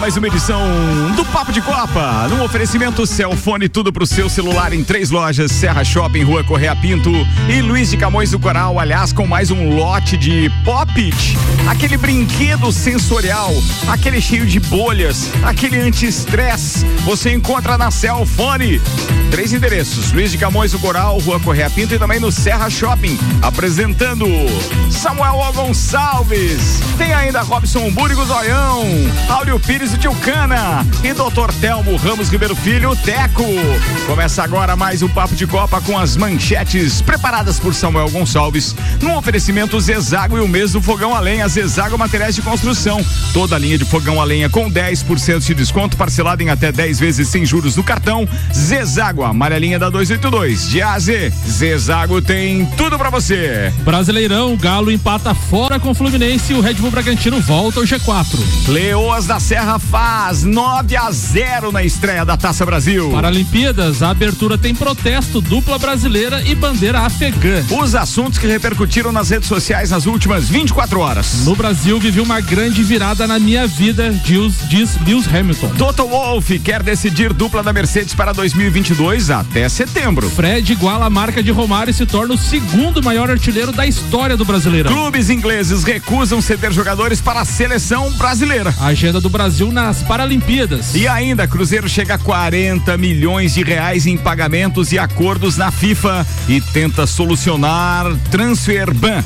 Mais uma edição do Papo de Copa. Num oferecimento Celfone, tudo pro seu celular em três lojas: Serra Shopping, Rua Correia Pinto e Luiz de Camões do Coral. Aliás, com mais um lote de Pop-It, aquele brinquedo sensorial, aquele cheio de bolhas, aquele anti-estresse. Você encontra na Celfone. Três endereços: Luiz de Camões do Coral, Rua Correia Pinto e também no Serra Shopping. Apresentando Samuel Gonçalves. Tem ainda Robson Búrigo Zoião, Áureo Pires Luiz Tio Cana e Dr. Telmo Ramos Ribeiro Filho, Teco. Começa agora mais um Papo de Copa com as manchetes preparadas por Samuel Gonçalves. Num oferecimento Zezago e o mês do fogão a lenha, Zezago Materiais de Construção. Toda a linha de fogão a lenha com 10% de desconto, parcelado em até 10 vezes sem juros no cartão. Zezago, amarelinha da 282. De A a Z, Zezago tem tudo para você. Brasileirão, Galo empata fora com o Fluminense e o Red Bull Bragantino volta ao G4. Leoas da Serra faz 9 a 0 na estreia da Taça Brasil. Paralimpíadas, a abertura tem protesto, dupla brasileira e bandeira afegã. Os assuntos que repercutiram nas redes sociais nas últimas 24 horas. No Brasil, vivi uma grande virada na minha vida, diz, diz Lewis Hamilton. Toto Wolff quer decidir dupla da Mercedes para 2022 até setembro. Fred iguala a marca de Romário e se torna o segundo maior artilheiro da história do Brasileirão. Clubes ingleses recusam ceder jogadores para a seleção brasileira. A agenda do Brasil nas Paralimpíadas. E ainda, Cruzeiro chega a 40 milhões de reais em pagamentos e acordos na FIFA e tenta solucionar transfer ban.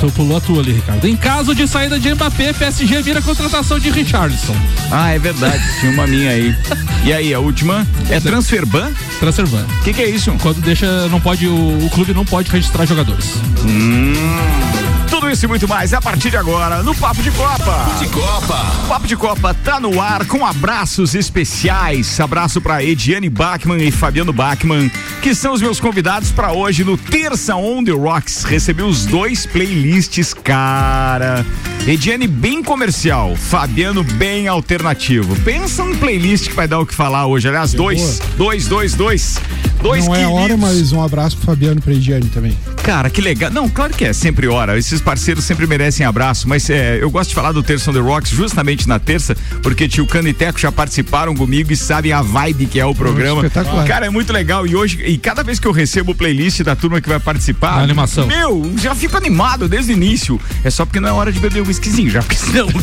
Tu pulou a tua ali, Ricardo. Em caso de saída de Mbappé, PSG vira contratação de Richardson. Ah, é verdade. Tinha uma minha aí. E aí, a última é transfer ban? Transfer ban. O que, que, é isso? Quando deixa, não pode, o, o clube não pode registrar jogadores. Hum. Isso e muito mais a partir de agora no Papo de Copa. De Copa. Papo de Copa tá no ar com abraços especiais. Abraço para Ediane Bachmann e Fabiano Bachmann, que são os meus convidados para hoje no Terça On The Rocks. Recebi os dois playlists, cara. Ediane bem comercial, Fabiano bem alternativo. Pensa um playlist que vai dar o que falar hoje. Aliás, dois, dois, dois, dois. Dois Não é hora, mas um abraço pro Fabiano e pra Ediane também. Cara, que legal. Não, claro que é sempre hora. Esses parceiros sempre merecem abraço, mas é, eu gosto de falar do Terça on the Rocks justamente na terça, porque tio Cano e Teco já participaram comigo e sabem a vibe que é o programa. Cara, é muito legal. E hoje, e cada vez que eu recebo o playlist da turma que vai participar. A animação. Meu, já fico animado desde o início. É só porque não é hora de beber um whiskyzinho, já porque senão.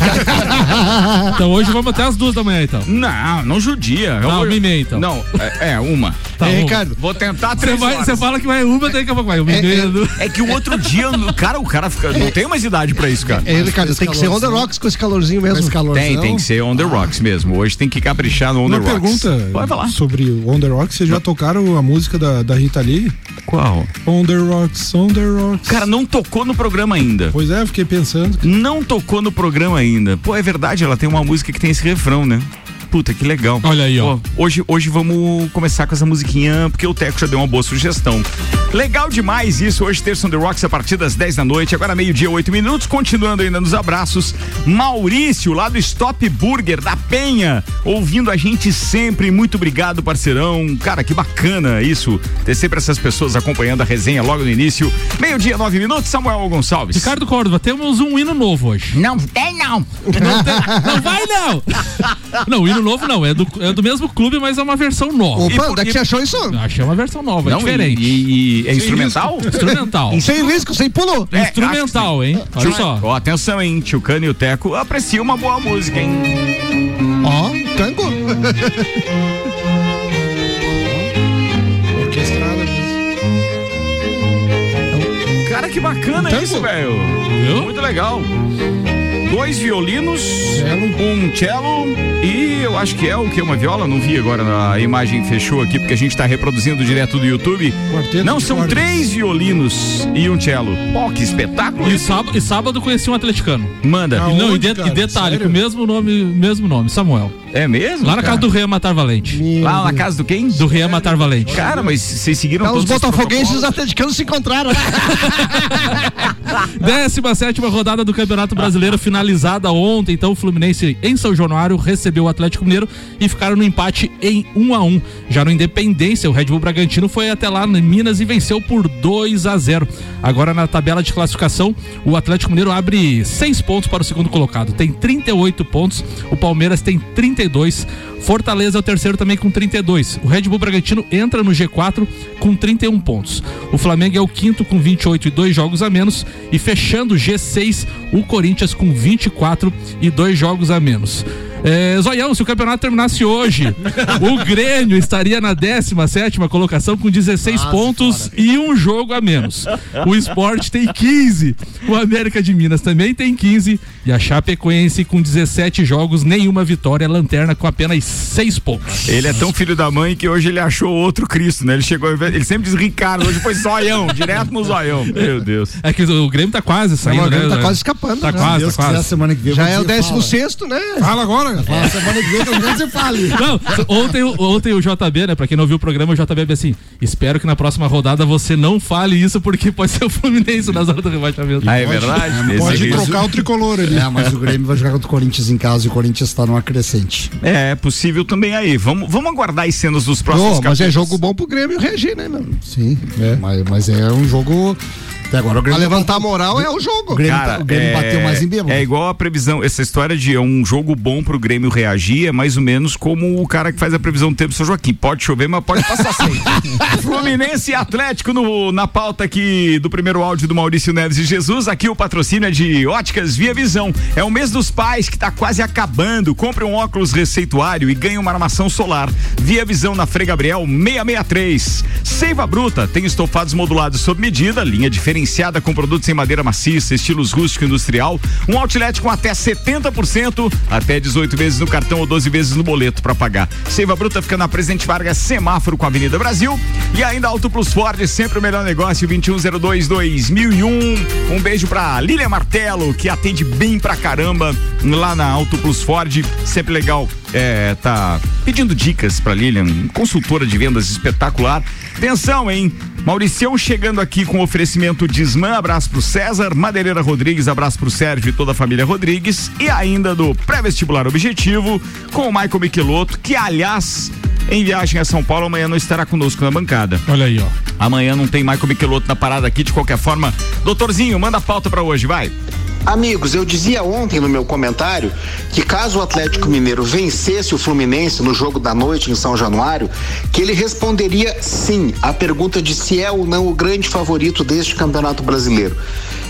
Então hoje vamos até as duas da manhã, então. Não, não judia. Não, uma e meia, então. Não, é, é uma. Tá Ei, Ricardo. Vou tentar três Você fala que vai uma, daqui a pouco vai uma e meia. É, é que o outro dia, cara, o cara fica, não tem mais idade pra isso, cara. É, Ricardo, tem que ser on the rocks com esse calorzinho mesmo. Esse tem, tem que ser on the rocks mesmo. Hoje tem que caprichar no on Uma the rocks. pergunta Pode falar. sobre o on the rocks. Vocês já tocaram a música da, da Rita Lee? Qual? On the rocks, on the rocks. Cara, não tocou no programa ainda. Pois é, fiquei pensando. Não tocou no programa ainda. Pô, é verdade, ela tem uma música que tem esse refrão, né? Puta, que legal. Olha aí, ó. Pô, hoje, hoje vamos começar com essa musiquinha, porque o Teco já deu uma boa sugestão. Legal demais isso. Hoje, terça on the Rocks, a partir das 10 da noite. Agora, meio-dia, 8 minutos. Continuando ainda nos abraços. Maurício, lá do Stop Burger, da Penha, ouvindo a gente sempre. Muito obrigado, parceirão. Cara, que bacana isso. Ter sempre essas pessoas acompanhando a resenha logo no início. Meio-dia, 9 minutos. Samuel Gonçalves. Ricardo Córdova, temos um hino novo hoje. Não tem, não. Não, tem, não vai, não. Não, o hino novo não. É do, é do mesmo clube, mas é uma versão nova. Opa, onde é que você achou isso? Achei uma versão nova, Não, é diferente. E, e é instrumental? Instrumental. Sem risco, sem pulo. É, Instrumental, hein? Olha só. Ó, atenção, hein? Tio Cano e o Teco aprecia uma boa música, hein? Ó, tango. Orquestrada mesmo. Cara, que bacana Tango? isso, velho. Muito legal. Dois violinos, um cello e eu acho que é o que? Uma viola? Não vi agora, a imagem fechou aqui porque a gente tá reproduzindo direto do YouTube. Quarteto Não, são cordas. três violinos e um cello. Pô, que espetáculo. E sábado, e sábado conheci um atleticano. Manda. Ah, E não, e, Aonde, de- cara? e detalhe, Sério? com o mesmo nome, mesmo nome, Samuel. É mesmo? Lá na cara? casa do Rei Matar Valente. Lá na casa do quem? Do Rei Matar Valente. Cara, mas vocês seguiram Então, os todos botafoguenses e os protocolos? atleticanos se encontraram. 17 rodada do Campeonato Brasileiro finalizada ontem. Então, o Fluminense em São Januário recebeu o Atlético Mineiro e ficaram no empate em 1 a 1 Já no Independência, o Red Bull Bragantino foi até lá em Minas e venceu por 2 a 0 Agora, na tabela de classificação, o Atlético Mineiro abre 6 pontos para o segundo colocado. Tem 38 pontos. O Palmeiras tem 32. Fortaleza é o terceiro também com 32. O Red Bull Bragantino entra no G4 com 31 pontos. O Flamengo é o quinto com 28 e dois jogos a menos. E fechando o G6, o Corinthians com 24 e dois jogos a menos. É, Zoião, se o campeonato terminasse hoje, o Grêmio estaria na 17 colocação com 16 pontos e um jogo a menos. O Sport tem 15. O América de Minas também tem 15. E a Chapecoense com 17 jogos, nenhuma vitória, lanterna com apenas 6 pontos. Ele é tão filho da mãe que hoje ele achou outro Cristo, né? Ele chegou, ele sempre diz Ricardo, hoje foi zoião, direto no zoião. Meu Deus. É que o Grêmio tá quase saindo, o Grêmio né? tá quase escapando, Tá né? quase, Deus tá quiser, quase. semana que vem. Já é o dizer, décimo fala. sexto, né? Fala agora. Fala, semana que vem, pelo menos você fale. Não, ontem, ontem o JB, né? Pra quem não viu o programa, o JB é assim: espero que na próxima rodada você não fale isso, porque pode ser o Fluminense nas horas do rebaixamento. Ah, é verdade? Esse Pode trocar o tricolor ali. É, mas o Grêmio vai jogar contra o Corinthians em casa e o Corinthians tá numa crescente. É, é possível também aí. Vamos, vamos aguardar as cenas dos próximos Ô, mas é jogo bom pro Grêmio reagir, né, meu? Sim, Mas, mas é um jogo. Até agora o Grêmio. levantar a moral é o O jogo. Grêmio, Cara, tá- o Grêmio é, bateu mais em bêbado. É igual a previsão, essa história de é um jogo bom pro Grêmio reagir, é mais ou menos como o cara que faz a previsão do tempo do São Joaquim. Pode chover, mas pode passar sem. Fluminense e Atlético no, na pauta aqui do primeiro áudio do Maurício Neves e Jesus. Aqui o patrocínio é de Óticas Via Visão. É o mês dos pais que tá quase acabando. Compre um óculos receituário e ganhe uma armação solar. Via Visão na Frei Gabriel 663. Seiva Bruta tem estofados modulados sob medida, linha diferenciada com produtos em madeira maciça, estilos rústico e industrial. Um outlet com até 70%, até 18 vezes no cartão ou 12 vezes no boleto para pagar. Seiva Bruta fica na Presidente Vargas, semáforo com a Avenida Brasil. E ainda Auto Plus Ford, sempre o melhor negócio, 2102-2001. Um beijo pra Lília Martelo, que atende bem pra caramba lá na Auto Plus Ford. Sempre legal é, tá pedindo dicas pra Lilian, consultora de vendas espetacular. Atenção, hein? Mauricião chegando aqui com oferecimento de Isman, abraço pro César, Madeireira Rodrigues, abraço pro Sérgio e toda a família Rodrigues, e ainda do pré-vestibular objetivo com o Michael Michelotto, que aliás, em viagem a São Paulo, amanhã não estará conosco na bancada. Olha aí, ó. Amanhã não tem Michael Michelotto na parada aqui, de qualquer forma. Doutorzinho, manda a pauta pra hoje, vai. Amigos, eu dizia ontem no meu comentário que caso o Atlético Mineiro vencesse o Fluminense no jogo da noite em São Januário, que ele responderia sim à pergunta de se é ou não o grande favorito deste Campeonato Brasileiro.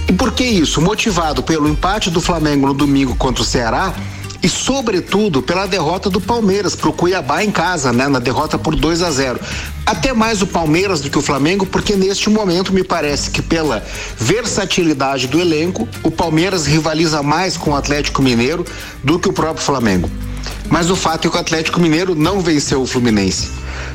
E por que isso? Motivado pelo empate do Flamengo no domingo contra o Ceará e sobretudo pela derrota do Palmeiras para o Cuiabá em casa, né, na derrota por 2 a 0. Até mais o Palmeiras do que o Flamengo, porque neste momento me parece que pela versatilidade do elenco, o Palmeiras rivaliza mais com o Atlético Mineiro do que o próprio Flamengo. Mas o fato é que o Atlético Mineiro não venceu o Fluminense.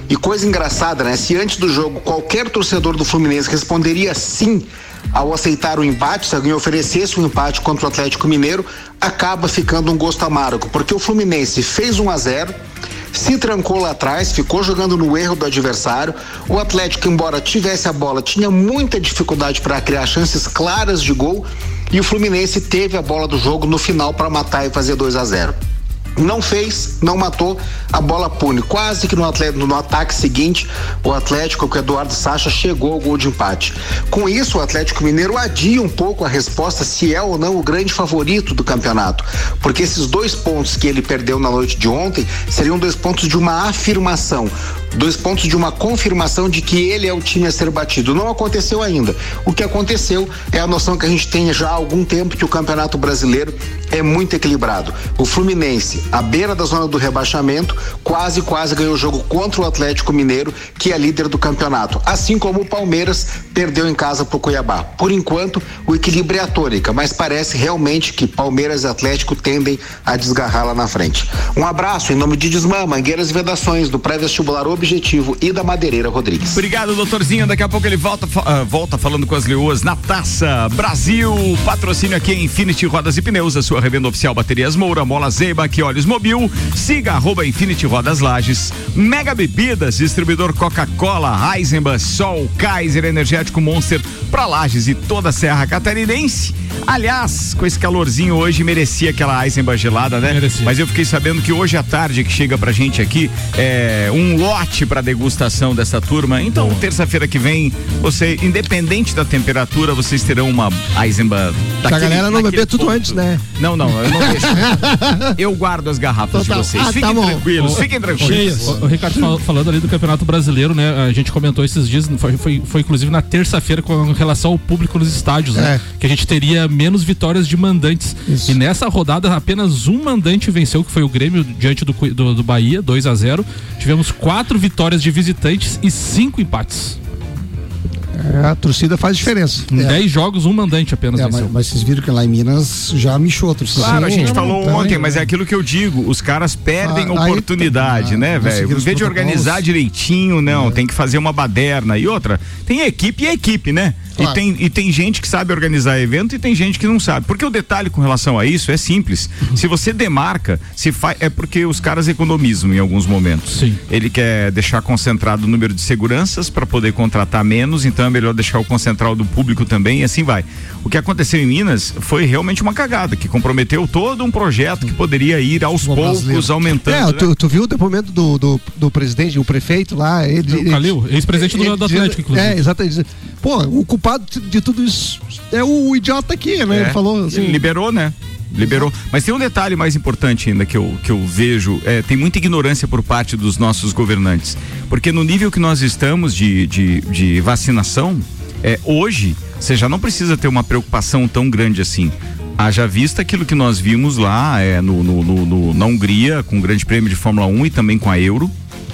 E coisa engraçada, né? Se antes do jogo qualquer torcedor do Fluminense responderia sim ao aceitar o empate, se alguém oferecesse um empate contra o Atlético Mineiro, acaba ficando um gosto amargo, porque o Fluminense fez 1 a 0 se trancou lá atrás, ficou jogando no erro do adversário. O Atlético, embora tivesse a bola, tinha muita dificuldade para criar chances claras de gol. E o Fluminense teve a bola do jogo no final para matar e fazer 2 a 0 não fez, não matou, a bola pune. Quase que no, atleta, no ataque seguinte, o Atlético, com o Eduardo Sacha, chegou ao gol de empate. Com isso, o Atlético Mineiro adia um pouco a resposta se é ou não o grande favorito do campeonato. Porque esses dois pontos que ele perdeu na noite de ontem seriam dois pontos de uma afirmação. Dois pontos de uma confirmação de que ele é o time a ser batido. Não aconteceu ainda. O que aconteceu é a noção que a gente tem já há algum tempo que o Campeonato Brasileiro é muito equilibrado. O Fluminense, à beira da zona do rebaixamento, quase, quase ganhou o jogo contra o Atlético Mineiro, que é líder do campeonato. Assim como o Palmeiras perdeu em casa para o Cuiabá. Por enquanto, o equilíbrio é a tônica, mas parece realmente que Palmeiras e Atlético tendem a desgarrar lá na frente. Um abraço em nome de Desmã, Mangueiras e Vedações, do pré-vestibular Objetivo e da Madeireira Rodrigues. Obrigado, doutorzinho. Daqui a pouco ele volta, uh, volta falando com as leoas na taça. Brasil, patrocínio aqui em Infinity Rodas e Pneus, a sua revenda oficial Baterias Moura, Mola Zeiba, que olhos mobil. Siga arroba Infinity Rodas Lages. Mega Bebidas, distribuidor Coca-Cola, Eisenbahn, Sol, Kaiser, Energético Monster, pra Lages e toda a Serra Catarinense. Aliás, com esse calorzinho hoje, merecia aquela Eisenbahn gelada, né? Merecia. Mas eu fiquei sabendo que hoje à tarde que chega pra gente aqui é um lote pra degustação dessa turma. Então, terça-feira que vem, você, independente da temperatura, vocês terão uma Eisenbahn daquele- galera não beber tudo ponto. antes, né? Não, não, eu não deixo. eu guardo as garrafas Então tá. de vocês. Ah, tá fiquem bom. tranquilos, fiquem tranquilos. O, o Ricardo fal- falando ali do Campeonato Brasileiro, né? A gente comentou esses dias, foi, foi, foi inclusive na terça-feira com relação ao público nos estádios, né? É. Que a gente teria menos vitórias de mandantes. Isso. E nessa rodada apenas um mandante venceu, que foi o Grêmio diante do, do, do Bahia, 2 a 0 Tivemos quatro vitórias de visitantes e cinco empates. É, a torcida faz diferença. Em É. 10 jogos, um mandante apenas É, mas, mas vocês viram que lá em Minas já mexeu a torcida. Claro, a Sim, gente não, falou também, ontem, né? mas é aquilo que eu digo, os caras perdem Ah, oportunidade, ah, né, não velho? Em vez de organizar direitinho, não, tem que fazer uma baderna. E outra, tem equipe e equipe, né? E, Claro. tem, e tem gente que sabe organizar evento e tem gente que não sabe. Porque o detalhe com relação a isso é simples. Se você demarca, se faz, é porque os caras economizam em alguns momentos. Sim. Ele quer deixar concentrado o número de seguranças para poder contratar menos, então é melhor deixar o concentral do público também e assim vai. O que aconteceu em Minas foi realmente uma cagada, que comprometeu todo um projeto que poderia ir aos poucos brasileiro. aumentando. É, né? tu, tu viu o depoimento do, do, do presidente, o prefeito lá? Ele, O Calil, ex-presidente do, do Atlético, inclusive. É, exatamente. Pô, o culpado de tudo isso é o idiota aqui, né? É, Ele falou assim. ele liberou, né? Liberou. Mas tem um detalhe mais importante ainda que eu, que eu vejo: é, tem muita ignorância por parte dos nossos governantes. Porque no nível que nós estamos de, de, de vacinação, é, hoje, você já não precisa ter uma preocupação tão grande assim. Haja vista aquilo que nós vimos lá é, no, no- no- no- na Hungria, com o Grande Prêmio de Fórmula 1 e também com a Euro.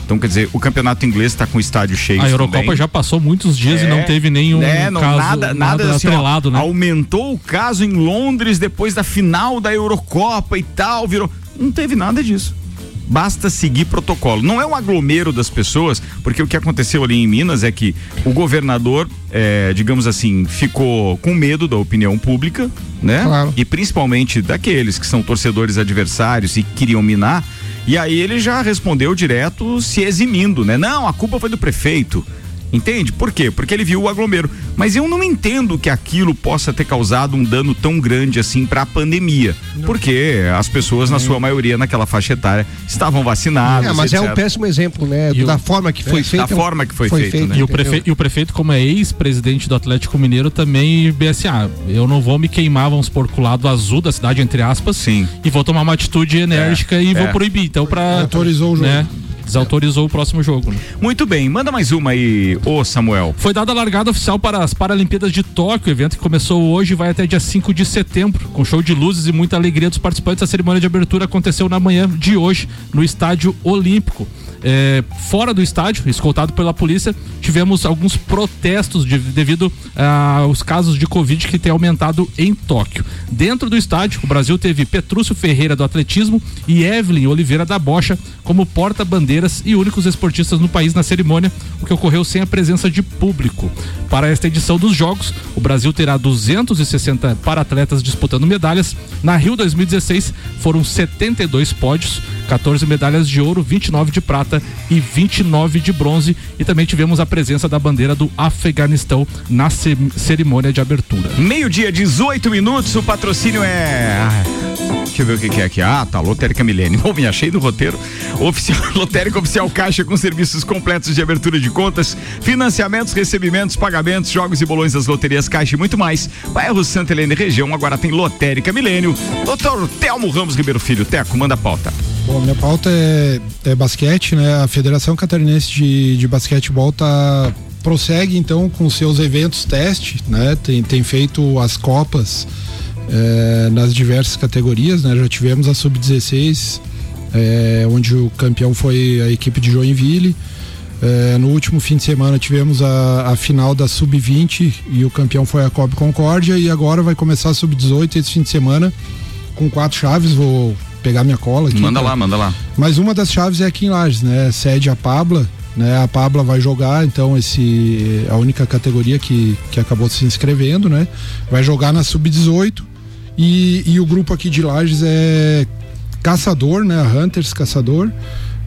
Então, quer dizer, o campeonato inglês está com o estádio cheio. A Eurocopa já passou muitos dias e não teve nenhum É, não, caso nada, nada, assim, ó, atrelado, né? Aumentou o caso em Londres depois da final da Eurocopa e tal, virou. Não teve nada disso. Basta seguir protocolo. Não é um aglomero das pessoas, porque o que aconteceu ali em Minas é que o governador, é, digamos assim, ficou com medo da opinião pública, né? Claro. E principalmente daqueles que são torcedores adversários e queriam minar. E aí ele já respondeu direto se eximindo, né? Não, a culpa foi do prefeito. Entende? Por quê? Porque ele viu o aglomero. Mas eu não entendo que aquilo possa ter causado um dano tão grande assim para a pandemia. Porque as pessoas, na sua maioria, naquela faixa etária, estavam vacinadas. É, mas é um etc. péssimo exemplo, né? E o- da forma que foi feito. da forma que foi feito, né? E o, prefe... e o prefeito, como é ex-presidente do Atlético Mineiro, também bem assim, ah, eu não vou me queimar, vamos por o lado azul da cidade, entre aspas, Sim. e vou tomar uma atitude enérgica e vou é. proibir. Então, pra. Autorizou o jogo. Né, desautorizou o próximo jogo. né? Muito bem, manda mais uma aí, ô Samuel. Foi dada a largada oficial para as Paralimpíadas de Tóquio, evento que começou hoje e vai até dia 5 de setembro, com show de luzes e muita alegria dos participantes. A cerimônia de abertura aconteceu na manhã de hoje, no Estádio Olímpico. É, fora do estádio, escoltado pela polícia, tivemos alguns protestos de- devido ah, aos casos de Covid que tem aumentado em Tóquio. Dentro do estádio, o Brasil teve Petrúcio Ferreira do atletismo e Evelyn Oliveira da Bocha como porta-bandeiras e únicos esportistas no país na cerimônia, o que ocorreu sem a presença de público. Para esta edição dos Jogos, o Brasil terá 260 para-atletas disputando medalhas. Na Rio 2016 foram 72 pódios, 14 medalhas de ouro, 29 de prata e 29 de bronze. E também tivemos a presença da bandeira do Afeganistão na ce- cerimônia de abertura. Meio-dia, 18 minutos, o patrocínio é. Deixa eu ver o que, que é aqui. Ah, tá, Lotérica Milênio. Bom, me achei do roteiro. Oficial, Lotérica Oficial Caixa com serviços completos de abertura de contas, financiamentos, recebimentos, pagamentos, jogos e bolões das loterias Caixa e muito mais. Bairro Santa Helena região, agora tem Lotérica Milênio. Doutor Telmo Ramos Ribeiro Filho, Teco, manda a pauta. Bom, minha pauta é, é basquete, né? A Federação Catarinense de, de Basquetebol tá, prossegue então com seus eventos teste, né? Tem, tem feito as copas eh, nas diversas categorias, né? Já tivemos a Sub-16, eh, onde o campeão foi a equipe de Joinville. Eh, no último fim de semana tivemos a, a final da Sub-20 e o campeão foi a Cobb Concórdia e agora vai começar a Sub-18 esse fim de semana com quatro chaves, vou pegar minha cola aqui. Manda pra- lá, manda lá. mas uma das chaves é aqui em Lages, né? Sede a Pabla, né? A Pabla vai jogar, então esse a única categoria que, que acabou se inscrevendo, né? Vai jogar na sub-18 e, e o grupo aqui de Lages é Caçador, né? A Hunters Caçador,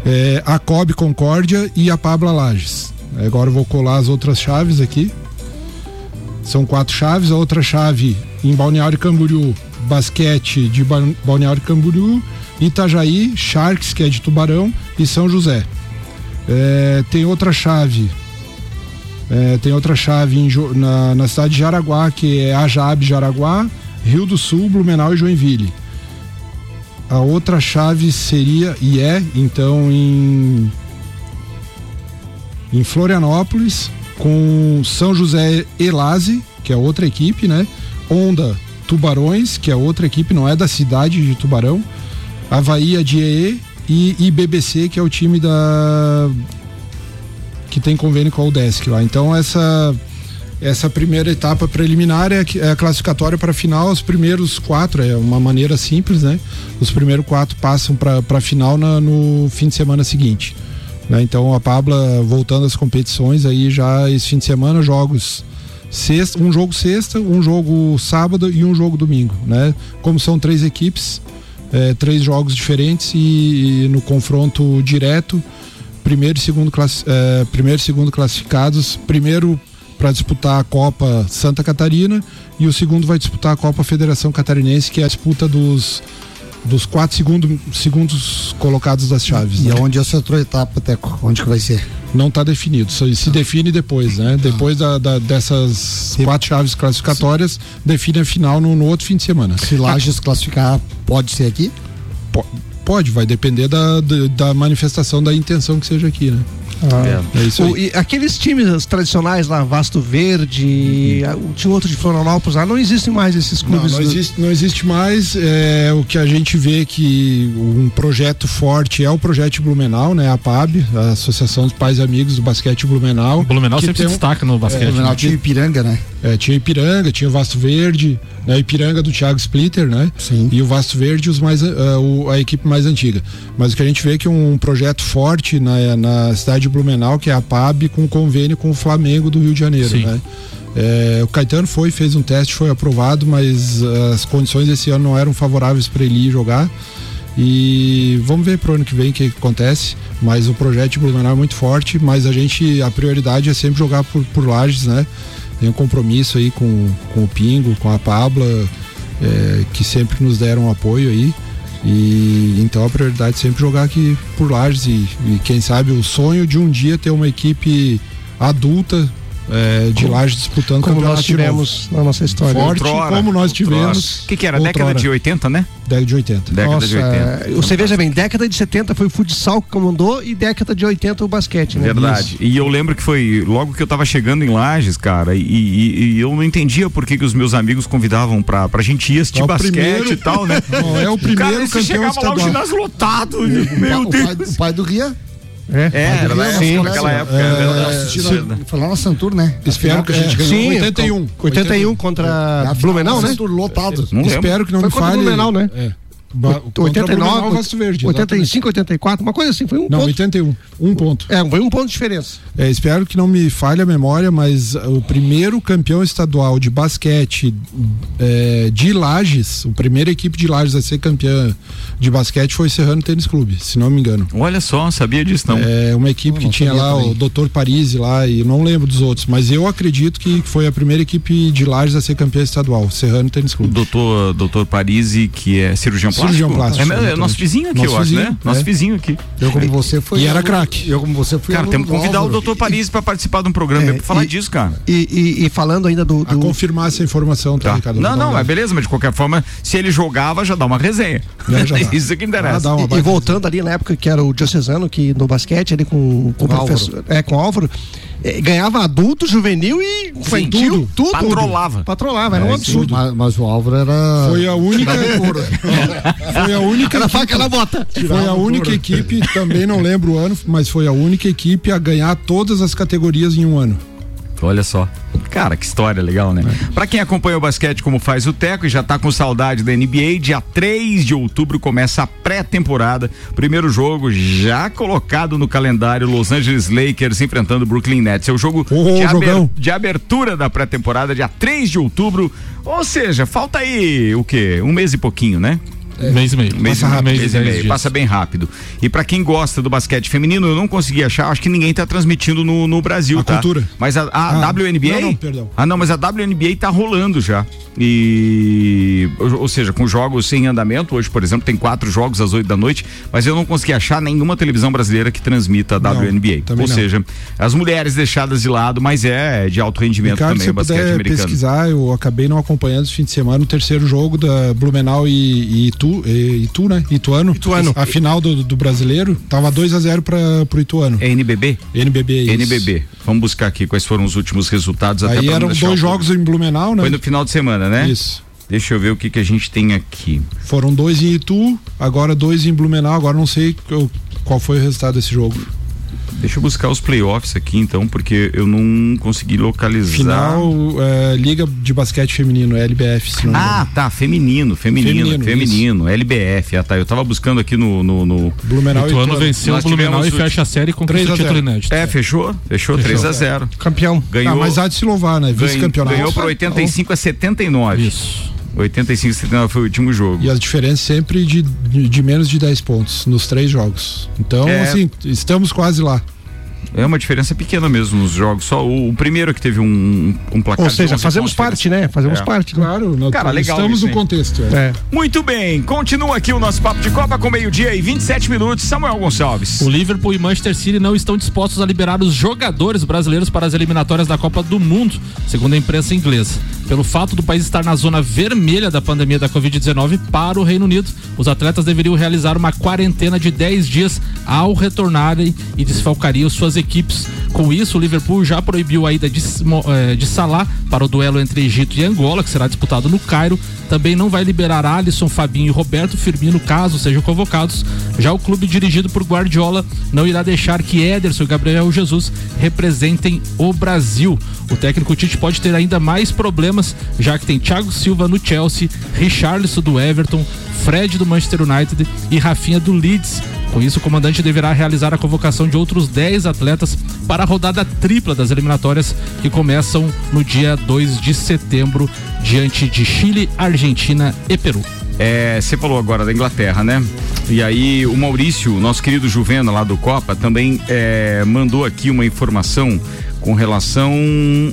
é, a Cobb Concórdia e a Pabla Lages. Agora eu vou colar as outras chaves aqui. São quatro chaves. A outra chave em Balneário Camboriú, basquete de Ba- Balneário Camboriú, Itajaí, Sharks, que é de Tubarão, e São José. É, tem outra chave. é, tem outra chave em na, na cidade de Jaraguá, que é Ajab Jaraguá, Rio do Sul, Blumenau e Joinville. A outra chave seria e é então em em Florianópolis com São José Elase, que é outra equipe, né? Onda Tubarões, que é outra equipe, não é da cidade de Tubarão. Havaí ADE e IBBC, que é o time da que tem convênio com a UDESC lá. Então essa essa primeira etapa preliminar é, é a classificatória para a final. Os primeiros quatro é uma maneira simples, né? Os primeiros quatro passam para a final na- no fim de semana seguinte. Né? Então a Pabla voltando às competições aí já esse fim de semana jogos sexta, um jogo sexta, um jogo sábado e um jogo domingo, né? Como são três equipes, é, três jogos diferentes e, e no confronto direto, primeiro e segundo, classi- é, primeiro e segundo classificados, primeiro para disputar a Copa Santa Catarina e o segundo vai disputar a Copa Federação Catarinense, que é a disputa dos dos quatro segundo, segundos colocados das chaves. E né? aonde é essa outra etapa, Teco? Onde que vai ser? Não está definido, só se define depois, né? Depois da, da- dessas quatro chaves classificatórias, define a final no, no outro fim de semana. Se Lages classificar, pode ser aqui? Po- Pode, vai depender da, da, da manifestação da intenção que seja aqui, né? É isso O- e aqueles times tradicionais lá, Vasto Verde, o- tinha outro de Florianópolis lá, não existem mais esses Não, clubes. não do- existe, não existe mais. é, o que a gente vê que um projeto forte é o projeto Blumenau, né? A PAB, a Associação dos Pais e Amigos do Basquete Blumenau. O Blumenau que sempre tem se um- destaca no basquete. Blumenau né? tinha Ipiranga, né? É, tinha Ipiranga, tinha o Vasto Verde, né? Ipiranga do Thiago Splitter, né? Sim. E o Vasto Verde, os mais, ah, o- a equipe mais antiga. Mas o que a gente vê é que um projeto forte na, na cidade de Blumenau, que é a PAB, com convênio com o Flamengo do Rio de Janeiro, Sim. né? É, o Caetano foi, fez um teste, foi aprovado, mas as condições desse ano não eram favoráveis para ele ir jogar. E vamos ver pro ano que vem o que acontece. Mas o projeto de Blumenau é muito forte, mas a gente, a prioridade é sempre jogar por, por lajes, né? Tem um compromisso aí com, com o Pingo, com a Pabla, é, que sempre nos deram apoio aí. E então a prioridade é sempre jogar aqui por Lages e, e quem sabe o sonho de um dia ter uma equipe adulta é, de Lages disputando como nós novo. tivemos na nossa história. Forte Outrora, como nós tivemos. O que, que era? outrora. Década de 80, né? Década de 80. Década Nossa, de 80. é, você veja bem, década de 70 foi o futsal que comandou e década de 80 o basquete, né? Verdade. E eu lembro que foi logo que eu tava chegando em Lages, cara, e, e- e eu não entendia por que, que os meus amigos convidavam pra, pra gente ir assistir É basquete primeiro- e tal, né? Não, é o primeiro cara, você campeão chegava lá, o ginásio lotado. Meu o pai, Deus. o pai do Guia. É. É, era na Sim, época, naquela sim. época. é Foi lá na Santur, né? Espero que a gente é. ganhou. Sim, 81. 81 contra Blumenau, na né? Santur lotado. Espero que não me falhe. Blumenau, né? Ba- contra 89, Blumenau, Vasto Verde. exatamente. 85, 84, uma coisa assim, foi um Não, ponto. 81. Um ponto. É, foi um ponto de diferença. É, espero que não me falhe a memória, mas o primeiro campeão estadual de basquete é, de Lages, a primeira equipe de Lages a ser campeã de basquete foi o Serrano Tênis Clube, se não me engano. Olha só, sabia disso não. É uma equipe que não tinha lá também. o Dr. Parisi lá e não lembro dos outros, mas eu acredito que foi a primeira equipe de Lages a ser campeã estadual, Serrano Tênis O Clube. doutor, doutor Parisi, que é cirurgião. Cirurgião plástico, É, é nosso vizinho aqui, Nosso eu acho, né? vizinho, Nosso é. vizinho aqui. Eu como você foi. E era craque. Eu como você fui Cara, temos que convidar o Álvaro. doutor Parisi pra participar de um programa É, pra falar e- disso, cara. E, e- e falando ainda do. Do- confirmar essa informação, tá, Tá. Ricardo? Não, não, é beleza, mas de qualquer forma, se ele jogava, já dá uma resenha. É, já dá. Isso que Ah, interessa. uma E, e voltando ali na época que era o Diocesano, que no basquete, ali com, com o Com professor. É, com o Álvaro. Eh, ganhava adulto, juvenil e infantil, tudo. Patrolava. Patrolava, era um É, absurdo. Mas, mas o Álvaro era. Foi a única. foi a única. Era faca na bota. Foi a única equipe, também não lembro o ano, mas foi a única equipe a ganhar todas as categorias em um ano. Olha só. Cara, que história legal, né? É. Para quem acompanha o basquete como faz o Teco e já tá com saudade da NBA, dia 3 de outubro começa a pré-temporada. Primeiro jogo já colocado no calendário, Los Angeles Lakers enfrentando o Brooklyn Nets. É o jogo oh, de, aber, de, abertura da pré-temporada, dia 3 de outubro. Ou seja, falta aí o quê? Um mês e pouquinho, né? É. Mês e meio. Mês, passa rápido, mês, mês e meio. Passa bem rápido. E para quem gosta do basquete feminino, eu não consegui achar, acho que ninguém tá transmitindo no, no Brasil, a tá? Cultura. Mas a, a ah, WNBA. Não, não, perdão. Ah, não, mas a WNBA tá rolando já. E. Ou, ou, seja, com jogos em andamento. Hoje, por exemplo, tem quatro jogos às oito da noite, mas eu não consegui achar nenhuma televisão brasileira que transmita a não, WNBA. Ou não. seja, as mulheres deixadas de lado, mas é de alto rendimento Ricardo, também o basquete americano. pesquisar, eu acabei não acompanhando esse fim de semana o terceiro jogo da Blumenau e, e Itu, e, Itu né? Ituano. Ituano. A final do, do brasileiro tava 2 a 0 para pro Ituano. É NBB? NBB, isso. NBB. Vamos buscar aqui quais foram os últimos resultados. Aí eram dois jogos em Blumenau, né? Foi no final de semana, né? Isso. Deixa eu ver o que, que a gente tem aqui. Foram dois em Itu, agora dois em Blumenau, agora não sei qual foi o resultado desse jogo. Deixa eu buscar os playoffs aqui então, porque eu não consegui localizar. Final é, Liga de Basquete Feminino, LBF. ah, tá, feminino, feminino, feminino, feminino LBF. Ah, tá. Eu tava buscando aqui no. no, no... Blumenau e Ituano venceu o Blumenau e fecha a série com o título inédito. É, fechou, fechou, 3 a 0 Campeão. Ganhou. Ah, mas há de se louvar, né? Vice-campeonato. Ganhou por 85 a 79. Isso. 85 79 foi o último jogo. E a diferença sempre de, de, de menos de 10 pontos nos três jogos. Então, é... assim, estamos quase lá. É uma diferença pequena mesmo nos jogos. Só o, o primeiro que teve um, um placar. Ou seja, fazemos parte, né? Fazemos é. parte. Né? Claro, Cara, legal estamos isso, no contexto. É. É. Muito bem, continua aqui o nosso papo de Copa com meio-dia e 27 minutos. Samuel Gonçalves. O Liverpool e Manchester City não estão dispostos a liberar os jogadores brasileiros para as eliminatórias da Copa do Mundo, segundo a imprensa inglesa. Pelo fato do país estar na zona vermelha da pandemia da Covid-19 para o Reino Unido, os atletas deveriam realizar uma quarentena de 10 dias ao retornarem e desfalcariam suas equipes. Com isso, o Liverpool já proibiu a ida de, eh, de Salah para o duelo entre Egito e Angola, que será disputado no Cairo. Também não vai liberar Alisson, Fabinho e Roberto Firmino caso sejam convocados. Já o clube dirigido por Guardiola não irá deixar que Ederson e Gabriel Jesus representem o Brasil. O técnico Tite pode ter ainda mais problemas, já que tem Thiago Silva no Chelsea, Richarlison do Everton, Fred do Manchester United e Rafinha do Leeds. Com isso, o comandante deverá realizar a convocação de outros 10 atletas para a rodada tripla das eliminatórias que começam no dia 2 de setembro diante de Chile, Argentina e Peru. É, você falou agora da Inglaterra, né? E aí o Maurício, nosso querido Juvena lá do Copa, também é, mandou aqui uma informação com relação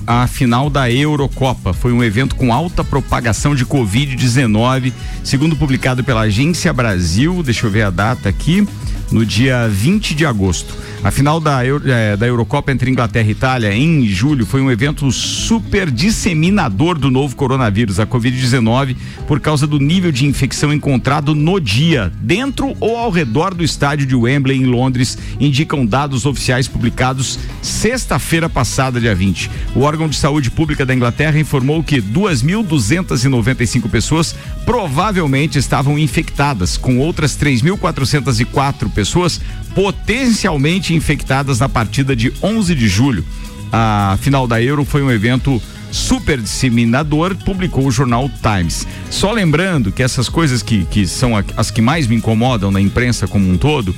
à final da Eurocopa. Foi um evento com alta propagação de Covid-19, segundo publicado pela Agência Brasil. Deixa eu ver a data aqui no dia 20 de agosto. A final da, é, da Eurocopa entre Inglaterra e Itália em julho foi um evento super disseminador do novo coronavírus, a Covid-19, por causa do nível de infecção encontrado no dia, dentro ou ao redor do estádio de Wembley, em Londres, indicam dados oficiais publicados sexta-feira passada, dia 20. O órgão de saúde pública da Inglaterra informou que 2.295 pessoas provavelmente estavam infectadas, com outras 3.404 pessoas potencialmente infectadas na partida de 11 de julho. A final da Euro foi um evento super disseminador, publicou o jornal Times. Só lembrando que essas coisas que, que são as que mais me incomodam na imprensa como um todo,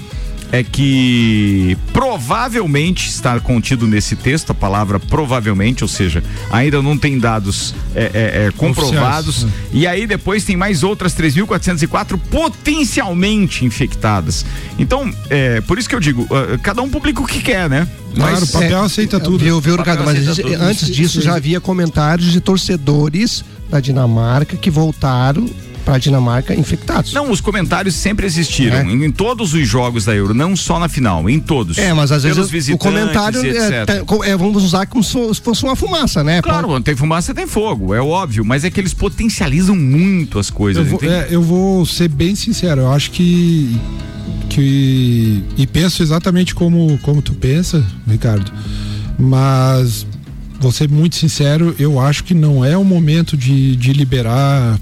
é que provavelmente está contido nesse texto a palavra provavelmente, ou seja, ainda não tem dados é, é, é, comprovados. Né? E aí depois tem mais outras 3.404 potencialmente infectadas. Então, é, por isso que eu digo, uh, cada um publica o que quer, né? Claro, mas, o papel aceita tudo. Viu, viu Ricardo? Mas antes disso já havia comentários de torcedores da Dinamarca que voltaram para a Dinamarca infectados. Não, os comentários sempre existiram é. em, em, todos os jogos da Euro, não só na final, em todos. É, mas às vezes o comentário é, é, vamos usar como se fosse uma fumaça, né? Claro, quando tem fumaça tem fogo, é óbvio, mas é que eles potencializam muito as coisas. Eu vou, é, eu vou ser bem sincero, eu acho que que e penso exatamente como como tu pensa, Ricardo. Mas vou ser muito sincero, eu acho que não é o momento de, de liberar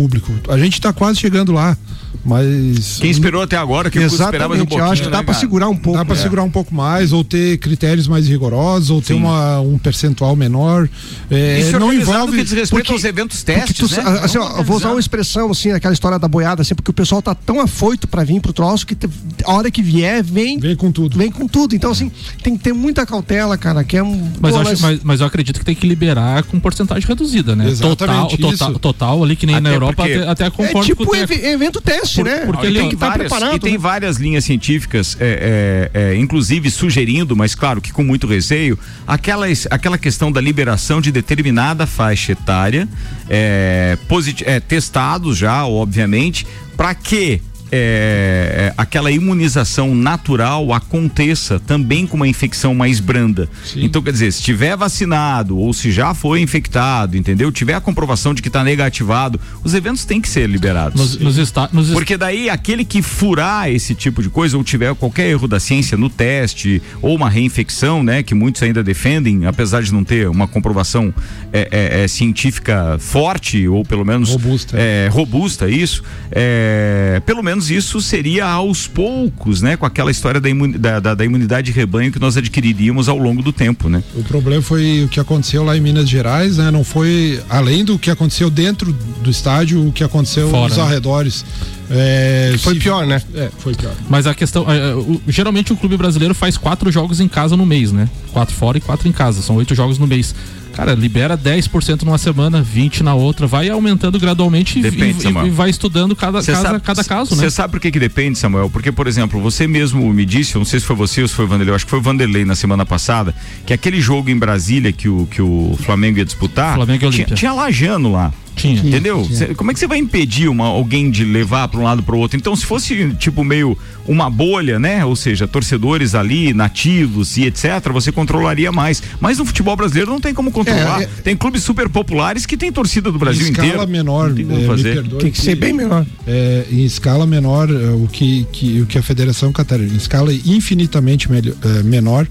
público. A gente está quase chegando lá. Mas. Quem esperou até agora, que esperava um pouquinho. Eu acho que dá né, para segurar um pouco. Dá para é. segurar um pouco mais, ou ter critérios mais rigorosos, ou Sim. ter uma, um percentual menor. É, Isso não envolve. que diz respeito porque, aos eventos testes. Tu, né? assim, ó, vou usar uma expressão assim, aquela história da boiada, assim, porque o pessoal tá tão afoito para vir pro troço que a hora que vier, vem. Vem com tudo. Vem com tudo. Então, assim, tem que ter muita cautela, cara, que é um. Mas, Pô, acho, mas, mas eu acredito que tem que liberar com porcentagem reduzida, né? Exatamente. Total, total, total, ali que nem até na Europa, até, até concordo é tipo com evento teste, por, né? Porque ele tem que estar tá preparado. E tem né? várias linhas científicas, é, é, é, inclusive sugerindo, mas claro que com muito receio, aquela, aquela questão da liberação de determinada faixa etária, é, é, testados já, obviamente, para que é, é, aquela imunização natural aconteça também com uma infecção mais branda. Sim. Então, quer dizer, se tiver vacinado ou se já foi infectado, entendeu? Tiver a comprovação de que está negativado, os eventos têm que ser liberados. Nos, nos nos Porque daí aquele que furar esse tipo de coisa ou tiver qualquer erro da ciência no teste ou uma reinfecção, né, que muitos ainda defendem, apesar de não ter uma comprovação é, é, é científica forte ou pelo menos robusta, é, robusta isso, é, pelo menos menos isso seria aos poucos, né? Com aquela história da, imun, da, da, da, imunidade de rebanho que nós adquiriríamos ao longo do tempo, né? O problema foi o que aconteceu lá em Minas Gerais, né? Não foi, além do que aconteceu dentro do estádio, o que aconteceu Fora, nos né? arredores. É, foi se... pior, né? É, foi pior. Mas a questão. É, é, o, geralmente o clube brasileiro faz quatro jogos em casa no mês, né? Quatro fora e quatro em casa. São oito jogos no mês. Cara, libera 10% numa semana, 20% na outra, vai aumentando gradualmente depende, e, e, vai estudando cada, casa, sabe, cada caso, né? Você sabe por que, que depende, Samuel? Porque, por exemplo, você mesmo me disse, não sei se foi você ou se foi o Vanderlei, eu acho que foi o Vanderlei na semana passada, que aquele jogo em Brasília que o, que o Flamengo ia disputar, Flamengo tinha, tinha Lajano lá. Tinha. Entendeu? Tinha. Cê, como é que você vai impedir uma, alguém de levar para um lado para o outro? Então, se fosse tipo meio uma bolha, né? Ou seja, torcedores ali, nativos e etc., você controlaria mais. Mas no futebol brasileiro não tem como controlar. É, é... Tem clubes super populares que tem torcida do Brasil em escala inteiro. menor, tem, é, fazer. tem que ser bem menor. É, em escala menor, é, o que, que, o que a Federação Catarinense, em escala infinitamente melhor, é, menor,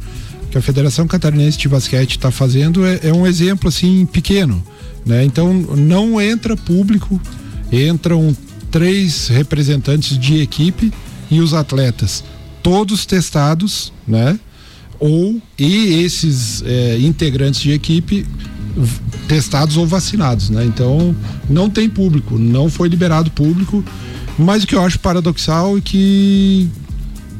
que a Federação Catarinense de Basquete está fazendo é, é um exemplo assim pequeno. Né? Então não entra público, entram três representantes de equipe e os atletas, todos testados, né? Ou e esses é, integrantes de equipe testados ou vacinados, né? Então não tem público, não foi liberado público, mas o que eu acho paradoxal é que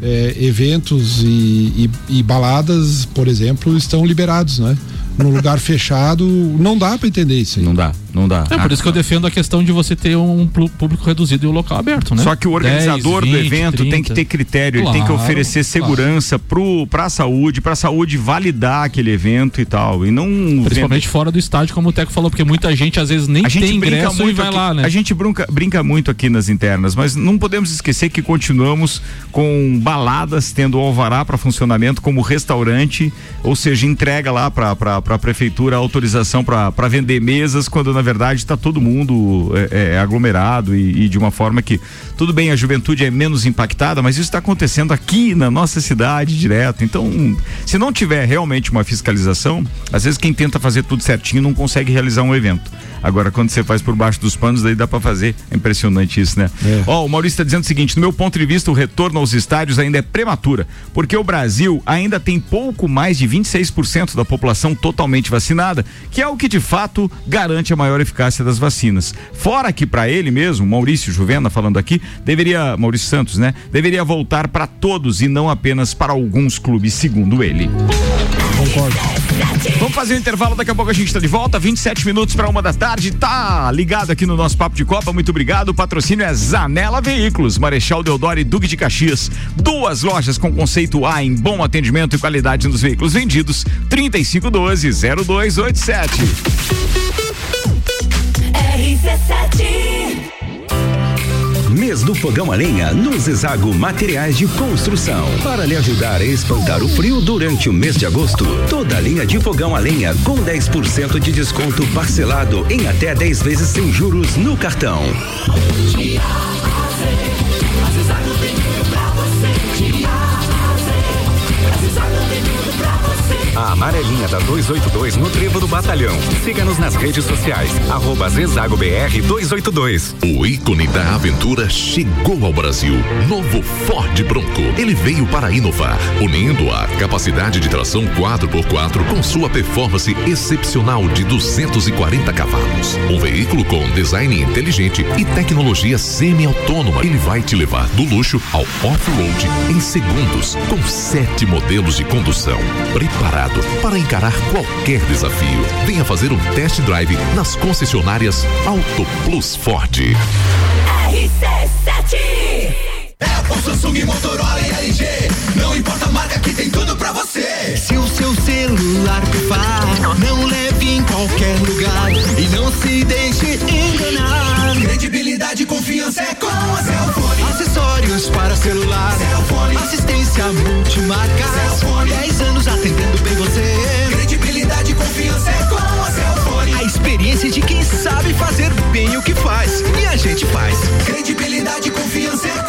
é, eventos e, e, e, baladas, por exemplo, estão liberados, né? No lugar fechado, não dá para entender isso aí. Não dá. Não dá. É por isso que eu defendo a questão de você ter um público reduzido e um local aberto, né? Só que o organizador 10, 20, do evento 30. tem que ter critério, claro, ele tem que oferecer segurança claro. para a saúde, para a saúde validar aquele evento e tal. E não. Principalmente vendo... fora do estádio, como o Teco falou, porque muita gente às vezes nem a tem ingresso e vai aqui, lá, né? A gente brinca, brinca muito aqui nas internas, mas não podemos esquecer que continuamos com baladas tendo alvará para funcionamento como restaurante, ou seja, entrega lá para a prefeitura autorização para vender mesas, quando na verdade está todo mundo é, é, aglomerado e, e, de uma forma que tudo bem a juventude é menos impactada, mas isso está acontecendo aqui na nossa cidade direto. Então, se não tiver realmente uma fiscalização, às vezes quem tenta fazer tudo certinho não consegue realizar um evento. Agora, quando você faz por baixo dos panos, daí dá para fazer. É impressionante isso, né? É. Ó, é. oh, o Maurício está dizendo o seguinte: no meu ponto de vista, o retorno aos estádios ainda é prematura, porque o Brasil ainda tem pouco mais de 26% da população totalmente vacinada, que é o que de fato garante a maior eficácia das vacinas. Fora que para ele mesmo, Maurício Juvena falando aqui, deveria, Maurício Santos, né? Deveria voltar para todos e não apenas para alguns clubes, segundo ele. Concordo. Vamos fazer um intervalo, daqui a pouco a gente está de volta, 27 minutos para uma da tarde. Tá ligado aqui no nosso Papo de Copa, muito obrigado. O patrocínio é Zanela Veículos, Marechal Deodoro e Duque de Caxias. Duas lojas com conceito A em bom atendimento e qualidade nos veículos vendidos. 3512-0287. RC7 Mês do Fogão a Lenha no Zezago Materiais de Construção. Para lhe ajudar a espantar o frio durante o mês de agosto, toda a linha de fogão a lenha com 10% de desconto parcelado em até 10 vezes sem juros no cartão. Da 282 no Trevo do Batalhão. Siga-nos nas redes sociais, arroba Zezago BR 282. O ícone da aventura chegou ao Brasil. Novo Ford Bronco. Ele veio para inovar, unindo a capacidade de tração 4x4 com sua performance excepcional de 240 cavalos. Um veículo com design inteligente e tecnologia semi-autônoma. Ele vai te levar do luxo ao off-road em segundos, com sete modelos de condução. Preparado para encarar qualquer desafio. Venha fazer um test drive nas concessionárias Auto Plus Ford. RC7 É o Samsung, Motorola e LG. Não importa a marca que tem tudo pra você. Se o seu celular pifar, não leve em qualquer lugar e não se deixe enganar. Credibilidade e confiança é com a Cellfone. Para celular, assistência multimarca. Cellfone. 10 anos atendendo bem você. Credibilidade e confiança é com a Cellfone. A experiência de quem sabe fazer bem o que faz. E a gente faz. Credibilidade e confiança é com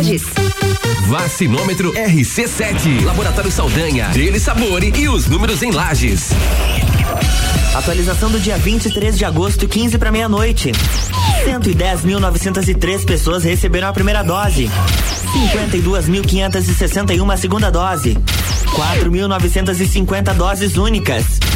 Lages. Vacinômetro RC7. Laboratório Saldanha. Dele Sabore e os números em lajes. Atualização do dia 23 de agosto, 15 para meia-noite. 110.903 pessoas receberam a primeira dose. 52.561 a segunda dose. 4.950 doses únicas.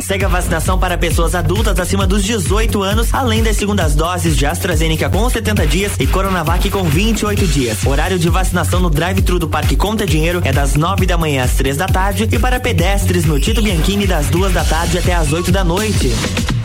Segue a vacinação para pessoas adultas acima dos 18 anos, além das segundas doses de AstraZeneca com 70 dias e Coronavac com 28 dias. Horário de vacinação no drive-thru do Parque Conta Dinheiro é das 9 da manhã às 3 da tarde e para pedestres no Tito Bianchini das 2 da tarde até às 8 da noite.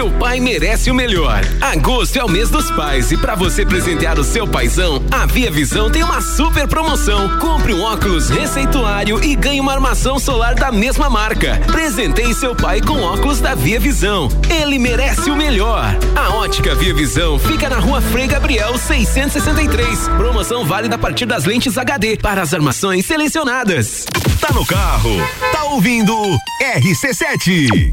Seu Pai Merece o Melhor. Agosto é o mês dos pais e para você presentear o seu paizão, a Via Visão tem uma super promoção. Compre um óculos receituário e ganhe uma armação solar da mesma marca. Presenteie seu pai com óculos da Via Visão. Ele merece o melhor. A ótica Via Visão fica na rua Frei Gabriel 663. Promoção válida a partir das lentes HD para as armações selecionadas. Tá no carro, tá ouvindo RC7.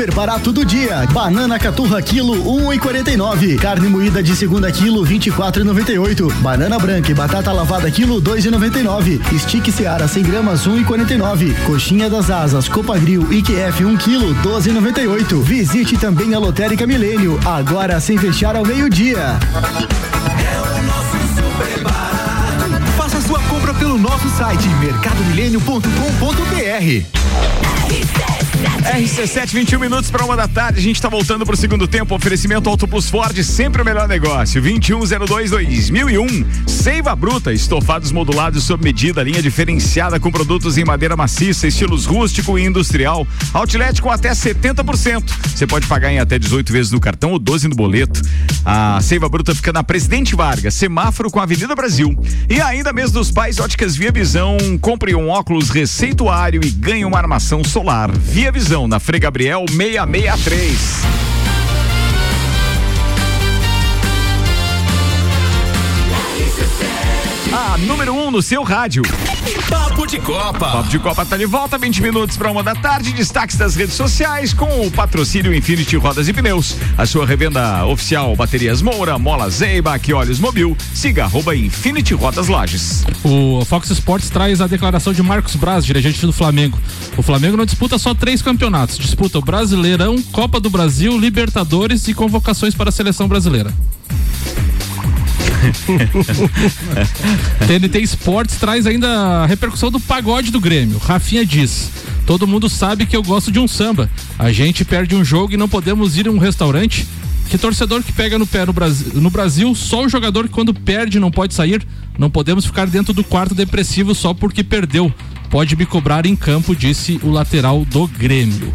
Super barato do dia. Banana caturra quilo 1,49. Carne moída de segunda quilo 24,98. Banana branca e batata lavada quilo 2,99. Stick Seara 100 gramas 1,49. Coxinha das asas Copa Grill IQF 1 quilo 12,98. Visite também a Lotérica Milênio agora sem fechar ao meio-dia. Faça sua compra pelo nosso site mercadomilênio.com.br. RC7, 21 minutos para uma da tarde. A gente está voltando para o segundo tempo. Oferecimento Auto Plus Ford, sempre o melhor negócio. 2102-2001. Seiva Bruta, estofados modulados sob medida, linha diferenciada com produtos em madeira maciça, estilos rústico e industrial. Outlet com até 70%. Você pode pagar em até 18 vezes no cartão ou 12 no boleto. A Seiva Bruta fica na Presidente Vargas, semáforo com a Avenida Brasil. E ainda mês dos pais, óticas Via Visão. Compre um óculos receituário e ganhe uma armação solar. Via Visão, na Frei Gabriel 663. Número 1 um no seu rádio. Papo de Copa. Papo de Copa tá de volta, 20 minutos para uma da tarde. Destaques das redes sociais com o patrocínio Infinity Rodas e Pneus. A sua revenda oficial Baterias Moura, Mola Zeiba, que Olhos Mobil. Siga arroba Infinity Rodas Lages. O Fox Sports traz a declaração de Marcos Braz, dirigente do Flamengo. O Flamengo não disputa só três campeonatos, disputa o Brasileirão, Copa do Brasil, Libertadores e convocações para a seleção brasileira. TNT Esportes traz ainda a repercussão do pagode do Grêmio. Rafinha diz: Todo mundo sabe que eu gosto de um samba. A gente perde um jogo e não podemos ir a um restaurante. Que torcedor que pega no pé no Brasil, no Brasil, só o jogador que quando perde não pode sair. Não podemos ficar dentro do quarto depressivo só porque perdeu. Pode me cobrar em campo, disse o lateral do Grêmio.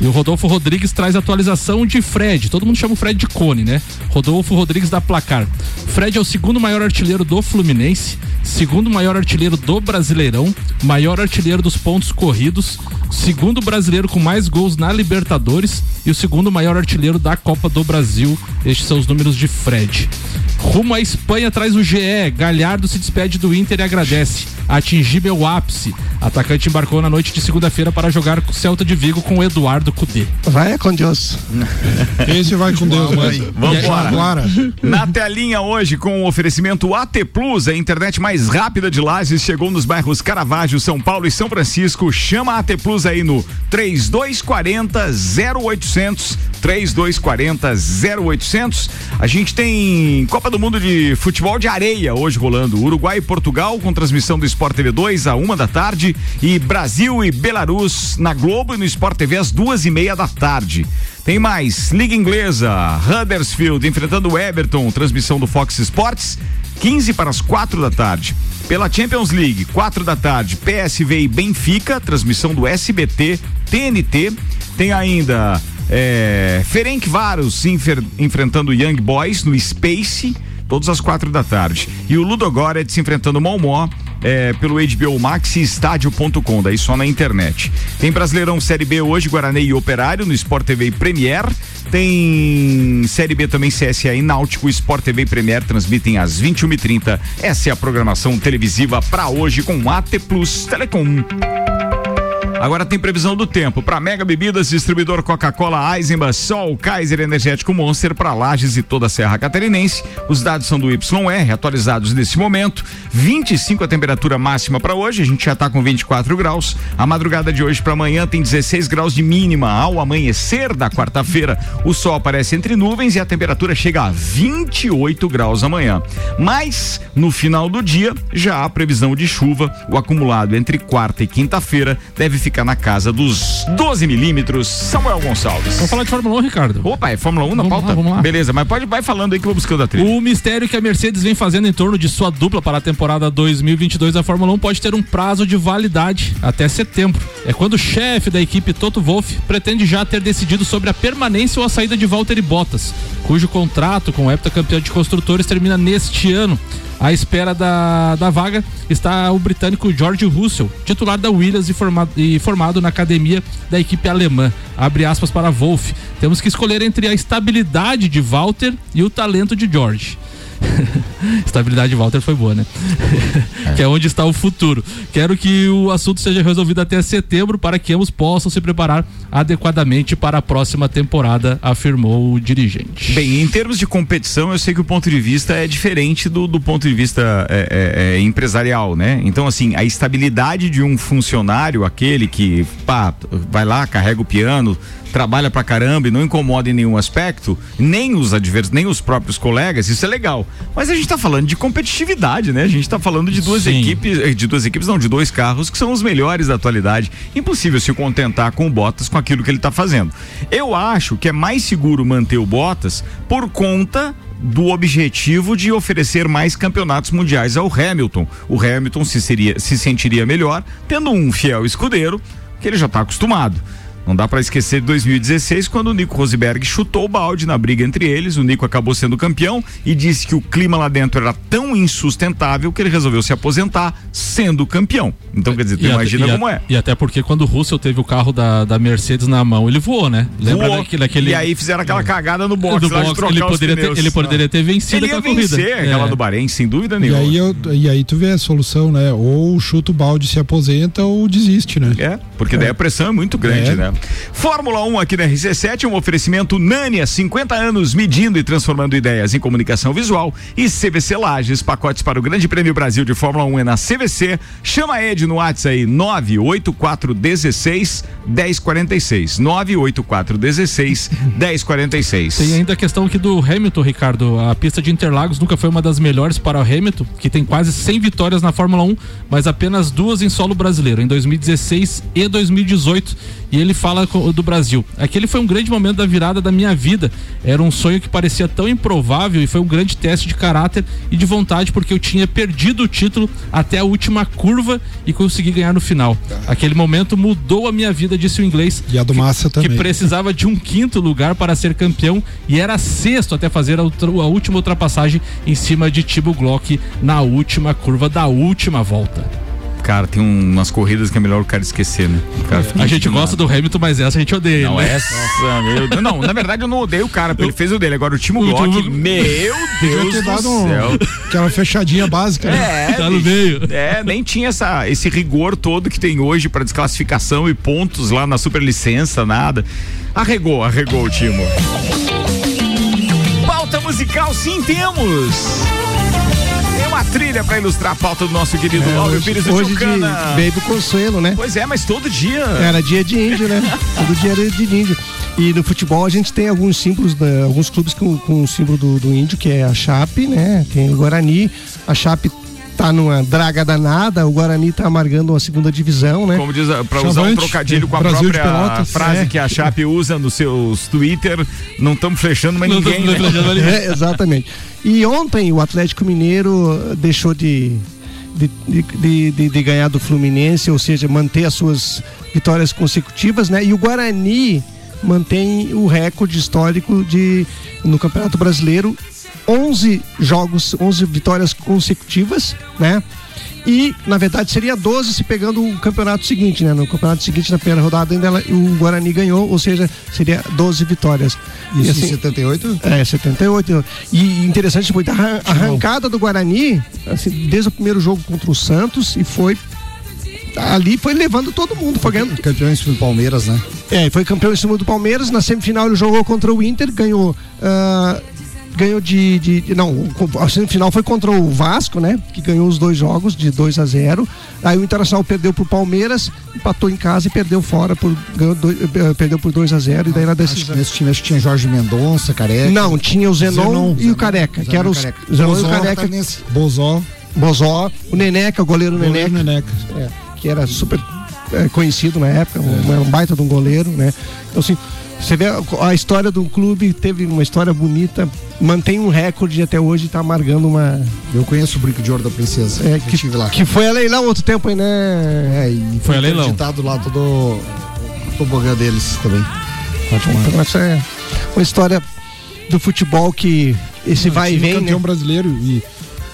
E o Rodolfo Rodrigues traz atualização de Fred. Todo mundo chama o Fred de Cone, né? Rodolfo Rodrigues da Placar. Fred é o segundo maior artilheiro do Fluminense, segundo maior artilheiro do Brasileirão, maior artilheiro dos pontos corridos, segundo brasileiro com mais gols na Libertadores e o segundo maior artilheiro da Copa do Brasil. Estes são os números de Fred. Rumo à Espanha traz o GE. Galhardo se despede do Inter e agradece. Atingir meu ápice. Atacante embarcou na noite de segunda-feira para jogar com o Celta de Vigo com o Eduardo Cudê. Vai com Deus. Esse vai com Deus, mãe. Vamos embora. Agora. Na telinha hoje com o oferecimento AT Plus, a internet mais rápida de Lages, chegou nos bairros Caravaggio, São Paulo e São Francisco. Chama a AT Plus aí no 3240 0800 3240 0800. A gente tem Copa do Mundo de Futebol de Areia hoje rolando. Uruguai e Portugal com transmissão do Sport TV 2 a uma da tarde e Brasil e Belarus na Globo e no Sport TV às duas e meia da tarde. Tem mais, Liga Inglesa, Huddersfield enfrentando o Everton, transmissão do Fox Sports, 15 para as quatro da tarde. Pela Champions League, quatro da tarde, PSV e Benfica, transmissão do SBT, TNT. Tem ainda é, Ferenc Varos enfrentando Young Boys no Space, todas as quatro da tarde. E o Ludogorets enfrentando o Malmó é, pelo HBO Max e estádio.com, daí só na internet. Tem Brasileirão Série B hoje, Guarani e Operário no Sport TV Premier. Tem Série B também CSA e Náutico, Sport TV Premier transmitem às 21h30. Essa é a programação televisiva para hoje com AT Plus Telecom. Agora tem previsão do tempo para Mega Bebidas, distribuidor Coca-Cola, Eisenbach, Sol, Kaiser Energético Monster para Lages e toda a Serra Catarinense. Os dados são do YR, atualizados nesse momento. 25 a temperatura máxima para hoje, a gente já está com 24 graus. A madrugada de hoje para amanhã tem 16 graus de mínima. Ao amanhecer da quarta-feira, o sol aparece entre nuvens e a temperatura chega a 28 graus amanhã. Mas no final do dia já há previsão de chuva. O acumulado entre quarta e quinta-feira deve ficar na casa dos 12 milímetros. Samuel Gonçalves. Vamos falar de Fórmula 1, Ricardo. Opa, é Fórmula 1 na Vamos pauta? lá, vamos lá. Beleza, mas pode vai falando aí que eu vou buscando a trilha. O mistério que a Mercedes vem fazendo em torno de sua dupla para a temporada 2022 da Fórmula 1 pode ter um prazo de validade até setembro. É quando o chefe da equipe Toto Wolff pretende já ter decidido sobre a permanência ou a saída de Valtteri Bottas, cujo contrato com o heptacampeão de construtores termina neste ano. À espera da, da vaga está o britânico George Russell, titular da Williams e formado, e formado na academia da equipe alemã. Abre aspas para Wolff. Temos que escolher entre a estabilidade de Walter e o talento de George. Estabilidade de Walter foi boa, né? que é onde está o futuro. Quero que o assunto seja resolvido até setembro para que ambos possam se preparar adequadamente para a próxima temporada, afirmou o dirigente. Bem, em termos de competição, eu sei que o ponto de vista é diferente do, do ponto de vista é, é, é, empresarial, né? Então, assim, a estabilidade de um funcionário, aquele que pá, vai lá, carrega o piano, trabalha pra caramba e não incomoda em nenhum aspecto, nem os adversários, nem os próprios colegas, isso é legal. Mas a gente tá falando de competitividade, né? A gente tá falando de duas Sim. equipes, eh, de duas equipes, não, de dois carros que são os melhores da atualidade. Impossível se contentar com o Bottas com aquilo que ele tá fazendo. Eu acho que é mais seguro manter o Bottas por conta do objetivo de oferecer mais campeonatos mundiais ao Hamilton. O Hamilton se, seria, se sentiria melhor tendo um fiel escudeiro que ele já está acostumado. Não dá para esquecer de 2016, quando o Nico Rosberg chutou o balde na briga entre eles. O Nico acabou sendo campeão e disse que o clima lá dentro era tão insustentável que ele resolveu se aposentar sendo campeão. Então, quer dizer, tu E imagina e como a- é. E até porque quando o Russell teve o carro da, da Mercedes na mão, ele voou, né? Lembra Voou. daquele, daquele... E aí fizeram aquela cagada no box, Do lá de box, trocar ele os poderia ter- pneus. ele poderia ter vencido Ele ia aquela corrida. vencer aquela É. do Bahrein, sem dúvida E nenhuma. aí, eu, e aí tu vê a solução, né? Ou chuta o balde, se aposenta ou desiste, né? É, porque daí a pressão é muito grande, É. né? Fórmula 1 aqui na RC7, um oferecimento Nânia, 50 anos medindo e transformando ideias em comunicação visual e CVC Lages, pacotes para o Grande Prêmio Brasil de Fórmula 1 é na CVC. Chama a Ed no WhatsApp aí, 98416 1046. 98416 1046. Tem ainda a questão aqui do Hamilton, Ricardo. A pista de Interlagos nunca foi uma das melhores para o Hamilton, que tem quase 100 vitórias na Fórmula 1, mas apenas duas em solo brasileiro, em 2016 e 2018. E ele fala do Brasil. Aquele foi um grande momento da virada da minha vida. Era um sonho que parecia tão improvável e foi um grande teste de caráter e de vontade, porque eu tinha perdido o título até a última curva e consegui ganhar no final. Aquele momento mudou a minha vida, disse o inglês. E a do Massa que também. precisava de um quinto lugar para ser campeão e era sexto até fazer a, a última ultrapassagem em cima de Thibaut Glock na última curva da última volta. Cara, tem um- umas corridas que é melhor o cara esquecer, né? Cara fica A gente gosta do Hamilton, mas essa a gente odeia. Não, né? essa, meu Deus. Não, na verdade eu não odeio o cara, porque ele fez o dele. Agora o Timo Glock, Timo- meu Deus do dado um- céu. aquela fechadinha básica, né? É, Tá no meio. É, nem tinha essa, esse rigor todo que tem hoje pra desclassificação e pontos lá na superlicença, nada. Arregou, arregou o Timo. Pauta musical, sim, temos. Uma trilha pra ilustrar a pauta do nosso querido É, Pires do hoje de Tchucana. Baby Consuelo, né? Pois é, mas todo dia. Era dia de índio, né? Todo dia era de índio. E no futebol a gente tem alguns símbolos, da- alguns clubes com, com o símbolo do, do índio, que é a Chape, né? Tem o Guarani. A Chape tá numa draga danada, o Guarani tá amargando uma segunda divisão, né? Como diz, a- pra usar um trocadilho com a Brasil própria frase É. que a Chape usa nos seus Twitter, não estamos flechando mais Não tamo ninguém, né? flechando mais ninguém. É, exatamente. E ontem o Atlético Mineiro deixou de, de, de, de- de- de ganhar do Fluminense, ou seja, manter as suas vitórias consecutivas, né? E o Guarani mantém o recorde histórico de no Campeonato Brasileiro 11 jogos, 11 vitórias consecutivas, né? E, na verdade, seria 12 se pegando o campeonato seguinte, né? No campeonato seguinte, na primeira rodada, ainda ela- o Guarani ganhou, ou seja, seria 12 vitórias. Isso E, assim, em 78? é, 78. E interessante foi a arran- arrancada do Guarani, assim, desde o primeiro jogo contra o Santos, e foi. Ali foi levando todo mundo, foi ganhando. Campeão em cima do Palmeiras, né? É, foi campeão em cima do Palmeiras. Na semifinal ele jogou contra o Inter, ganhou. ah, ganhou de, de- de- Não, o- a semifinal foi contra o Vasco, né? Que ganhou os dois jogos de 2 a 0 Aí o Internacional perdeu pro Palmeiras, empatou em casa e perdeu fora por. Ganhou dois- eh, perdeu por 2 a 0 e daí na que decisão. nesse time acho que tinha Jorge Mendonça, Careca. Não, tinha o Zenon, Zenon, e Zenon, o Careca, que Zenon eram e os. Careca. Zenon e o Bozó, Careca. catarinense. Bozó, Bozó, o Neneca, o goleiro goleiro Neneca, Neneca. é, que era super é, conhecido na época, um, um baita de um goleiro, né? Então, assim, você vê a, história do clube, teve uma história bonita, mantém um recorde até hoje e tá amargando uma. Eu conheço o Brinco de Ouro da Princesa. É, que, tive lá. que foi a leilão outro tempo aí, né? É, e Foi a leilão. acreditado lá todo o tobogã deles também. Então, essa é uma história do futebol que esse vai e vem, né? campeão brasileiro e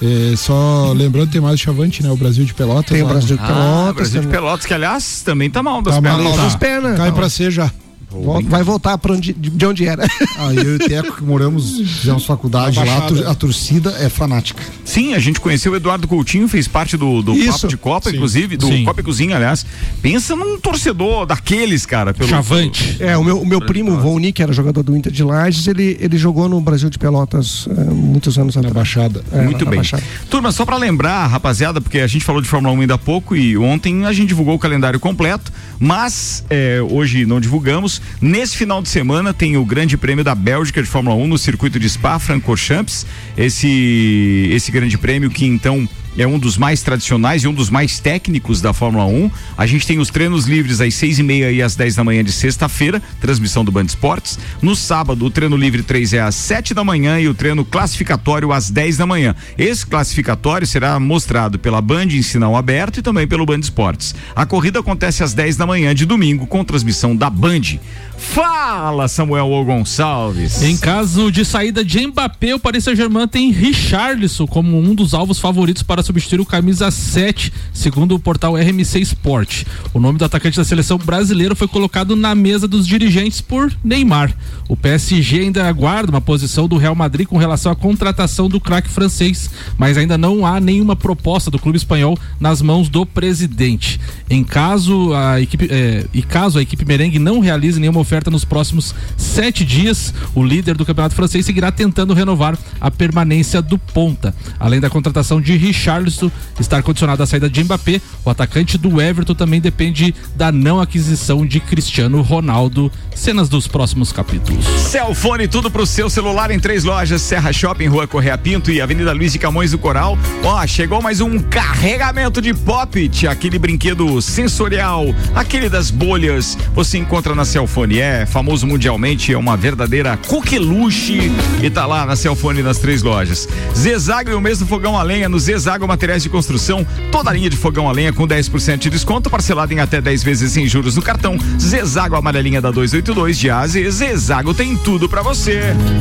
é, só lembrando tem mais o Chavante, né? O Brasil de Pelotas. Tem o. Brasil de Ah, Pelotas. Brasil de. Pelotas, que aliás também tá mal das Tá mal, pernas. Mal tá. das pernas. Cai Tá. pra ser já. Volta- Vai voltar para onde, de onde era. Ah, eu e o Teco que moramos, fizemos faculdade Na lá, a torcida é fanática. Sim, a gente conheceu o Eduardo Coutinho, fez parte do, do Isso. Papo de Copa, Sim. inclusive, do Sim. Copa e Cozinha, aliás. Pensa num torcedor daqueles, cara. Pelo, Chavante. É, o meu, o meu primo, o Volni, que era jogador do Inter de Lages, ele, ele jogou no Brasil de Pelotas eh, muitos anos Na atrás. Baixada. É, Muito na bem. Baixada. Turma, só pra lembrar, rapaziada, porque a gente falou de Fórmula 1 ainda há pouco e ontem a gente divulgou o calendário completo, mas é, hoje não divulgamos Nesse final de semana tem o Grande Prêmio da Bélgica de Fórmula 1 no circuito de Spa Francorchamps. Esse esse Grande Prêmio que então é um dos mais tradicionais e um dos mais técnicos da Fórmula 1. A gente tem os treinos livres às seis e meia e às 10 da manhã de sexta-feira, transmissão do Band Esportes. No sábado, o treino livre 3 é às 7 da manhã e o treino classificatório às 10 da manhã. Esse classificatório será mostrado pela Band em sinal aberto e também pelo Band Esportes. A corrida acontece às 10 da manhã de domingo com transmissão da Band. Fala, Samuel O Gonçalves. Em caso de saída de Mbappé, o Paris Saint-Germain tem Richarlison como um dos alvos favoritos para substituir o camisa 7, segundo o portal RMC Sport. O nome do atacante da seleção brasileira foi colocado na mesa dos dirigentes por Neymar. O PSG ainda aguarda uma posição do Real Madrid com relação à contratação do craque francês, mas ainda não há nenhuma proposta do clube espanhol nas mãos do presidente. Em caso a equipe eh, e caso a equipe merengue não realize nenhuma oferta nos próximos sete dias, o líder do campeonato francês seguirá tentando renovar a permanência do ponta. Além da contratação de Richarlison estar condicionado à saída de Mbappé, o atacante do Everton também depende da não aquisição de Cristiano Ronaldo. Cenas dos próximos capítulos. Celfone, tudo pro seu celular em três lojas: Serra Shopping, Rua Correia Pinto e Avenida Luiz de Camões do Coral. Ó, chegou mais um carregamento de Pop-It, aquele brinquedo sensorial, aquele das bolhas. Você encontra na Celfone, é famoso mundialmente, é uma verdadeira coqueluche e tá lá na Celfone nas três lojas. Zezago e o mês do fogão a lenha no Zezago Materiais de Construção, toda a linha de fogão a lenha com 10% de desconto, parcelado em até 10 vezes sem juros no cartão. Zezago amarelinha da 282 de AZ, Zezago tem tudo pra você.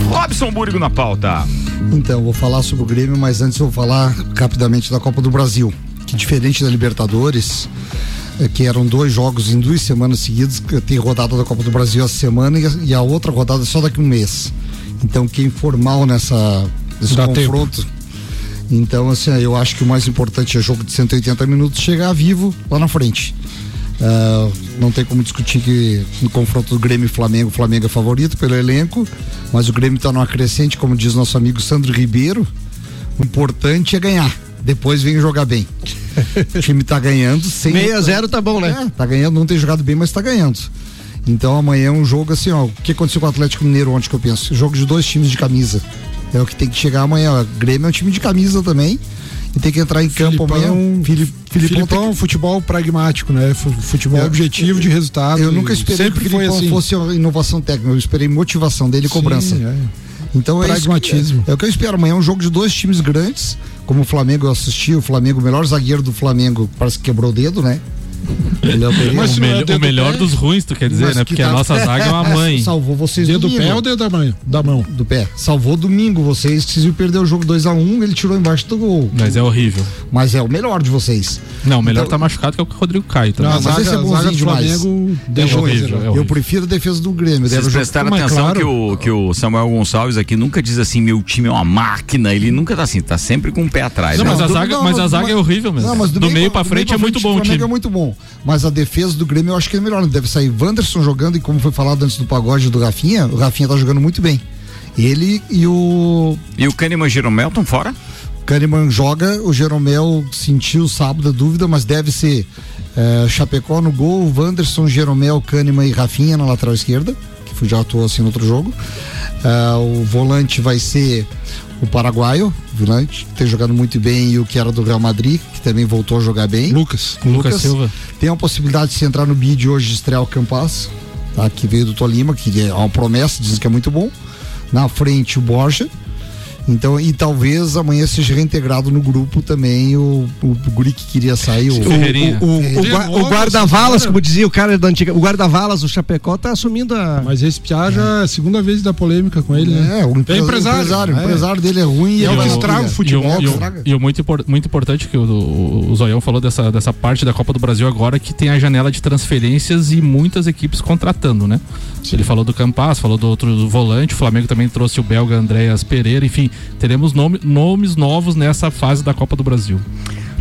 Robson Burgo na pauta. Então, vou falar sobre o Grêmio, mas antes eu vou falar rapidamente da Copa do Brasil. Que diferente da Libertadores, que eram dois jogos em duas semanas seguidas, que tem rodada da Copa do Brasil essa semana e a, outra rodada só daqui a um mês. Então, quem for mal nessa, nesse Dá confronto. Então, assim, eu acho que o mais importante é jogo de 180 minutos chegar vivo lá na frente. Ah, não tem como discutir que no confronto do Grêmio e Flamengo, o Flamengo é favorito pelo elenco, mas o Grêmio está numa crescente, como diz nosso amigo Sandro Ribeiro. O importante é ganhar, depois vem jogar bem. O time tá ganhando sem. 6 a 0 tá bom, né? É, tá ganhando, não tem jogado bem, mas tá ganhando. Então amanhã é um jogo assim, ó. O que aconteceu com o Atlético Mineiro ontem que eu penso? Jogo de dois times de camisa. É o que tem que chegar amanhã. ó. Grêmio é um time de camisa também. E tem que entrar em campo amanhã. Fili- Filipão, Filipão, futebol pragmático, né? Fu- Futebol Eu- objetivo de resultado. Eu nunca esperei Sempre que o Filipão assim. fosse uma inovação técnica, eu esperei motivação dele e cobrança. é. Então é isso. Pragmatismo. É, é o que eu espero. Amanhã é um jogo de dois times grandes. Como o Flamengo eu assisti, o Flamengo, o melhor zagueiro do Flamengo, parece que quebrou o dedo, né? Ele é o, o, melhor- o melhor dos ruins, tu quer dizer, Mas né? que Porque a nossa zaga é uma mãe. Salvou vocês Dedo do domingo. pé ou dedo da mão? Da mão. Do pé. Salvou domingo vocês. Vocês perder o jogo 2x1, ele tirou embaixo do gol. Mas é horrível. Mas é o melhor de vocês. Não, o melhor Então- tá machucado que é o Rodrigo Caio também. Não, mas esse é bonzinho demais. é horrível, é Eu horrível. prefiro a defesa do Grêmio. Vocês prestaram Mas, atenção claro. que, o, que o Samuel Gonçalves aqui nunca diz assim, meu time é uma máquina. Ele nunca tá assim, tá sempre com o pé atrás. Não, né? mas a do- zaga, não, mas a mas- zaga é horrível mesmo. Mas do, meio pra frente é muito bom o O Flamengo time. é muito bom. Mas a defesa do Grêmio eu acho que é melhor. Deve sair Wanderson jogando e como foi falado antes do pagode do Rafinha, o Rafinha tá jogando muito bem. Ele e o E o Kahneman Jeromel estão fora? Kahneman joga, o Jeromel sentiu sábado a dúvida, mas deve ser eh, Chapecó no gol, Wanderson, Jeromel, Kahneman e Rafinha na lateral esquerda, que já atuou assim no outro jogo. Ah, o volante vai ser o paraguaio, que tem jogado muito bem, e o que era do Real Madrid, que também voltou a jogar bem. Lucas. Lucas Silva. Tem a possibilidade de se entrar no bid hoje de estrear o Campas, tá? que veio do Tolima, que é uma promessa, dizem que é muito bom. Na frente o Borja. Então, e talvez amanhã seja reintegrado no grupo também o, o, guri que queria sair. O, O, o, o, gua- o guarda-valas, como dizia o cara da antiga, o guarda-valas, o Chapecó, tá assumindo a. Mas esse Piá já é a segunda vez da polêmica com ele, né? É, o empre- empresário. empresário, é. o empresário dele é ruim e É o que estraga o futebol. E o, e o muito, muito importante que o, o, o Zoião falou dessa, dessa parte da Copa do Brasil agora, que tem a janela de transferências e muitas equipes contratando, né? Ele falou do Campas, falou do outro do volante, o Flamengo também trouxe o belga Andréas Pereira, enfim, teremos nome, nomes novos nessa fase da Copa do Brasil.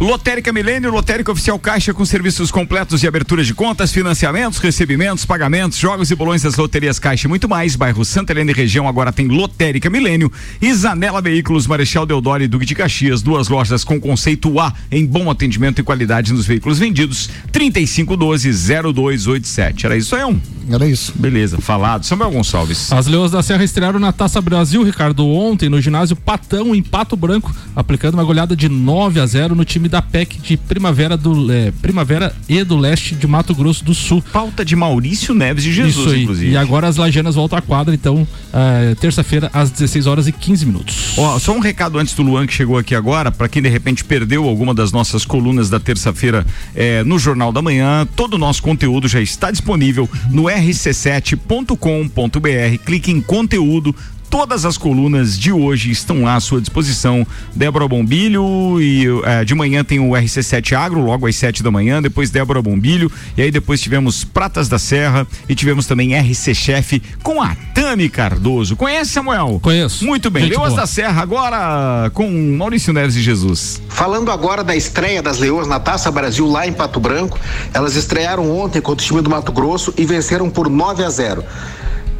Lotérica Milênio, Lotérica Oficial Caixa com serviços completos de abertura de contas, financiamentos, recebimentos, pagamentos, jogos e bolões das loterias Caixa e muito mais. Bairro Santa Helena e região agora tem Lotérica Milênio e Zanela Veículos, Marechal Deodoro e Duque de Caxias, duas lojas com conceito A em bom atendimento e qualidade nos veículos vendidos. 3512-0287. Era isso aí, um. era isso. Beleza, falado. Samuel Gonçalves. As Leões da Serra estrearam na Taça Brasil, Ricardo, ontem no ginásio Patão, em Pato Branco, aplicando uma goleada de 9 a 0 no time da PEC de Primavera, do, é, Primavera e do Leste de Mato Grosso do Sul. Pauta de Maurício Neves de Jesus, inclusive. E agora as Lajanas voltam à quadra, então, é, terça-feira, às 16 horas e 15 minutos. Ó, só um recado antes do Luan que chegou aqui agora, para quem de repente perdeu alguma das nossas colunas da terça-feira eh, no Jornal da Manhã, todo o nosso conteúdo já está disponível no rc7.com.br. Clique em conteúdo. Todas as colunas de hoje estão lá à sua disposição. Débora Bombilho e eh, de manhã tem o RC7 Agro, logo às 7 da manhã, depois Débora Bombilho, e aí depois tivemos Pratas da Serra e tivemos também RC Chef com a Tami Cardoso. Conhece, Samuel? Conheço. Muito bem. Gente Leoas boa. da Serra agora com Maurício Neves de Jesus. Falando agora da estreia das Leoas na Taça Brasil lá em Pato Branco, elas estrearam ontem contra o time do Mato Grosso e venceram por 9 a 0.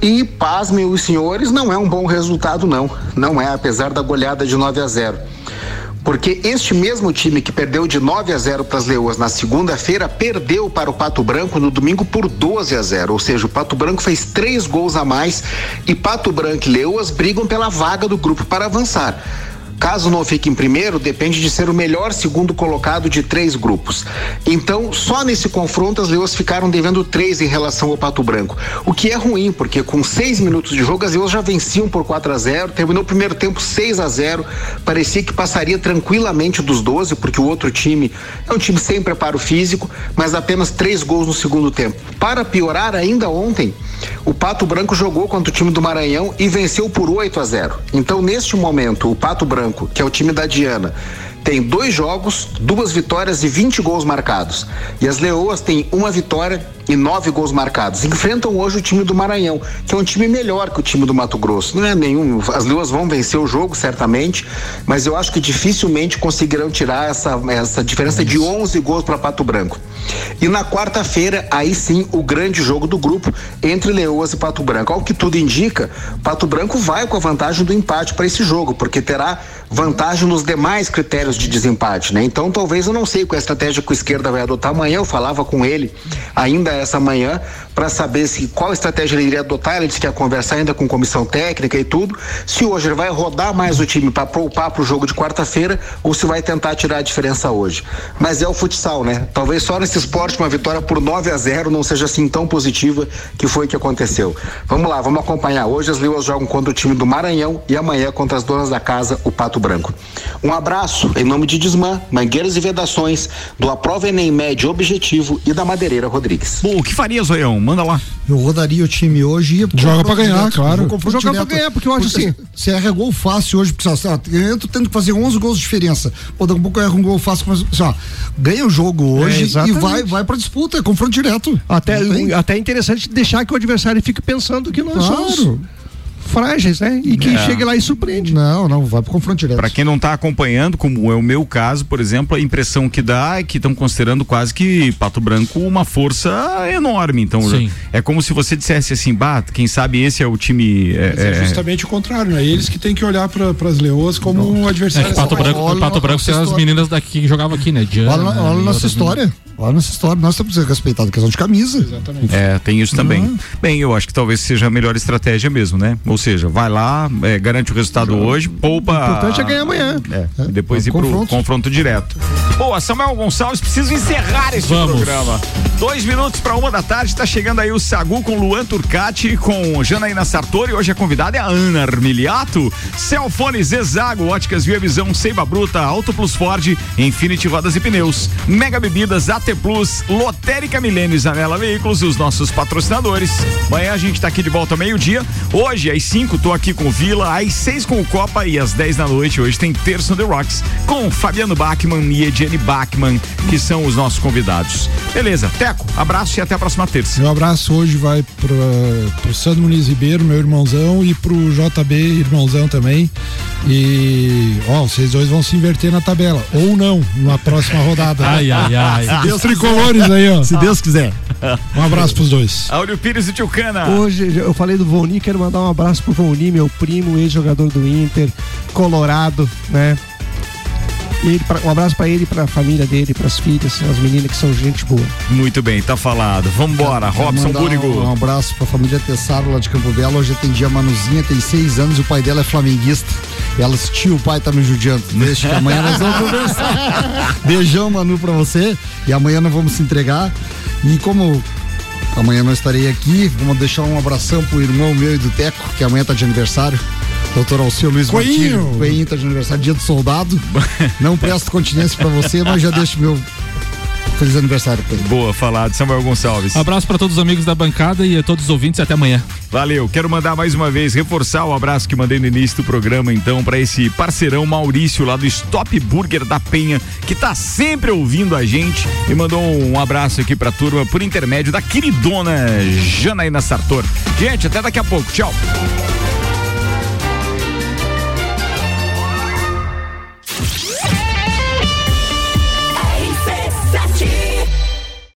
E, pasmem os senhores, não é um bom resultado, não. Não é, apesar da goleada de 9 a 0. Porque este mesmo time que perdeu de 9 a 0 para as Leoas na segunda-feira perdeu para o Pato Branco no domingo por 12 a 0. Ou seja, o Pato Branco fez três gols a mais e Pato Branco e Leoas brigam pela vaga do grupo para avançar. Caso não fique em primeiro, depende de ser o melhor segundo colocado de três grupos. Então, só nesse confronto as Leoas ficaram devendo três em relação ao Pato Branco. O que é ruim, porque com seis minutos de jogo as Leoas já venciam por 4 a 0 terminou o primeiro tempo 6 a 0 Parecia que passaria tranquilamente dos 12, porque o outro time é um time sem preparo físico, mas apenas três gols no segundo tempo. Para piorar, ainda ontem, o Pato Branco jogou contra o time do Maranhão e venceu por 8 a 0. Então, neste momento, o Pato Branco, que é o time da Diana, tem dois jogos, duas vitórias e 20 gols marcados. E as Leoas têm uma vitória e nove gols marcados. Enfrentam hoje o time do Maranhão, que é um time melhor que o time do Mato Grosso. Não é nenhum. As Leoas vão vencer o jogo, certamente, mas eu acho que dificilmente conseguirão tirar essa, essa diferença de 11 gols para Pato Branco. E na quarta-feira, aí sim, o grande jogo do grupo entre Leoas e Pato Branco. Ao que tudo indica, Pato Branco vai com a vantagem do empate para esse jogo, porque terá vantagem nos demais critérios de desempate, né? Então, talvez eu não sei qual é a estratégia que o esquerda vai adotar amanhã. Eu falava com ele ainda essa manhã para saber se qual estratégia ele iria adotar. Ele disse que ia conversar ainda com comissão técnica e tudo. Se hoje ele vai rodar mais o time para poupar para o jogo de quarta-feira ou se vai tentar tirar a diferença hoje. Mas é o futsal, né? Talvez só nesse esporte uma vitória por 9 a 0 não seja assim tão positiva que foi o que aconteceu. Vamos lá, vamos acompanhar. Hoje as Leoas jogam contra o time do Maranhão e amanhã contra as donas da casa, o Pato Branco. Um abraço em nome de Desmã, Mangueiras e Vedações, do Aprova Enem Médio Objetivo e da Madeireira Rodrigues. Bom, o que faria, Zoião? Manda lá. Eu rodaria o time hoje e Joga pra ganhar, direto. claro. Pra direto. ganhar, porque eu acho assim- Você erra gol fácil hoje, porque assim, ó, eu tô tendo que fazer 11 gols de diferença. Pô, daqui a pouco eu erro um gol fácil, mas assim, ó, ganha o jogo hoje e exatamente. vai, vai pra disputa, é confronto direto. Até, até é interessante deixar que o adversário fique pensando que nós Claro. somos frágeis, né? E que É. chegue lá e surpreende. Não, não, vai pro confronto direto. Para quem não tá acompanhando, como é o meu caso, por exemplo, a impressão que dá é que estão considerando quase que Pato Branco uma força enorme. Então, Sim. é como se você dissesse assim, bah, quem sabe esse é o time. é, é é, justamente o contrário, né? Eles que têm que olhar para as leoas como um É adversário. que Pato Branco, olha Pato a Branco tem as meninas daqui que jogavam aqui, né? Diana, Olha, olha a nossa história. Olha a nossa história. Nós temos que ser respeitados, questão de camisa. Exatamente. É, tem isso também. Bem, eu acho que talvez seja a melhor estratégia mesmo, né? Ou seja, vai lá, é, garante o resultado hoje, poupa. O importante é ganhar amanhã. É, e depois é ir pro confronto. confronto direto. Boa, Samuel Gonçalves, preciso encerrar este Vamos. programa. Dois minutos para uma da tarde, tá chegando aí o Sagu com Luan Turcati, com Janaína Sartori. Hoje a convidada é a Ana Armiliato. Celfone Zezago, Óticas Via Visão, Seiva Bruta, Auto Plus Ford, Infinity Rodas e Pneus, Mega Bebidas, AT Plus, Lotérica Milênio e Zanela Veículos e os nossos patrocinadores. Amanhã a gente tá aqui de volta ao meio-dia. Hoje, às 5, tô aqui com o Vila, às 6 com o Copa e às 10 da noite. Hoje tem Terço on The Rocks com Fabiano Bachmann e Ediane Bachmann, que são os nossos convidados. Beleza, Teco, abraço e até a próxima terça. Meu abraço hoje vai pro, pro Sandro Muniz Ribeiro, meu irmãozão, e pro JB, irmãozão também. E, ó, vocês dois vão se inverter na tabela. Ou não, na próxima rodada. Ai, ai, ai. Os tricolores aí, ó. Se Deus quiser. Um abraço pros dois. Áureo Pires e Tio Cana. Hoje eu falei do Voni, quero mandar um abraço pro Voni, meu primo, ex-jogador do Inter, Colorado, né? Ele, pra- um abraço pra ele, pra família dele, pras filhas, as meninas que são gente boa. Muito bem, tá falado. Vambora, Robson Mandar Búrigo. Um abraço pra família Tessaro lá de Campo Belo. Hoje atendi a Manuzinha, tem seis anos, o pai dela é flamenguista. Ela assistiu, o pai tá me judiando. Deixa que amanhã nós vamos conversar. Beijão, Manu, pra você. E amanhã nós vamos se entregar. E como amanhã não estarei aqui, vamos deixar um abração pro irmão meu e do Teco, que amanhã tá de aniversário. Doutor Alceu Luiz Coinho. Martins. Coinho tá de aniversário, dia do soldado. Não presto continência pra você, mas já deixo meu feliz aniversário pra ele. Boa, falado. Samuel Gonçalves. Abraço para todos os amigos da bancada e a todos os ouvintes e até amanhã. Valeu, quero mandar mais uma vez, reforçar o abraço que mandei no início do programa, então, para esse parceirão Maurício lá do Stop Burger da Penha, que tá sempre ouvindo a gente e mandou um abraço aqui pra turma por intermédio da queridona Janaína Sartor. Gente, até daqui a pouco, tchau.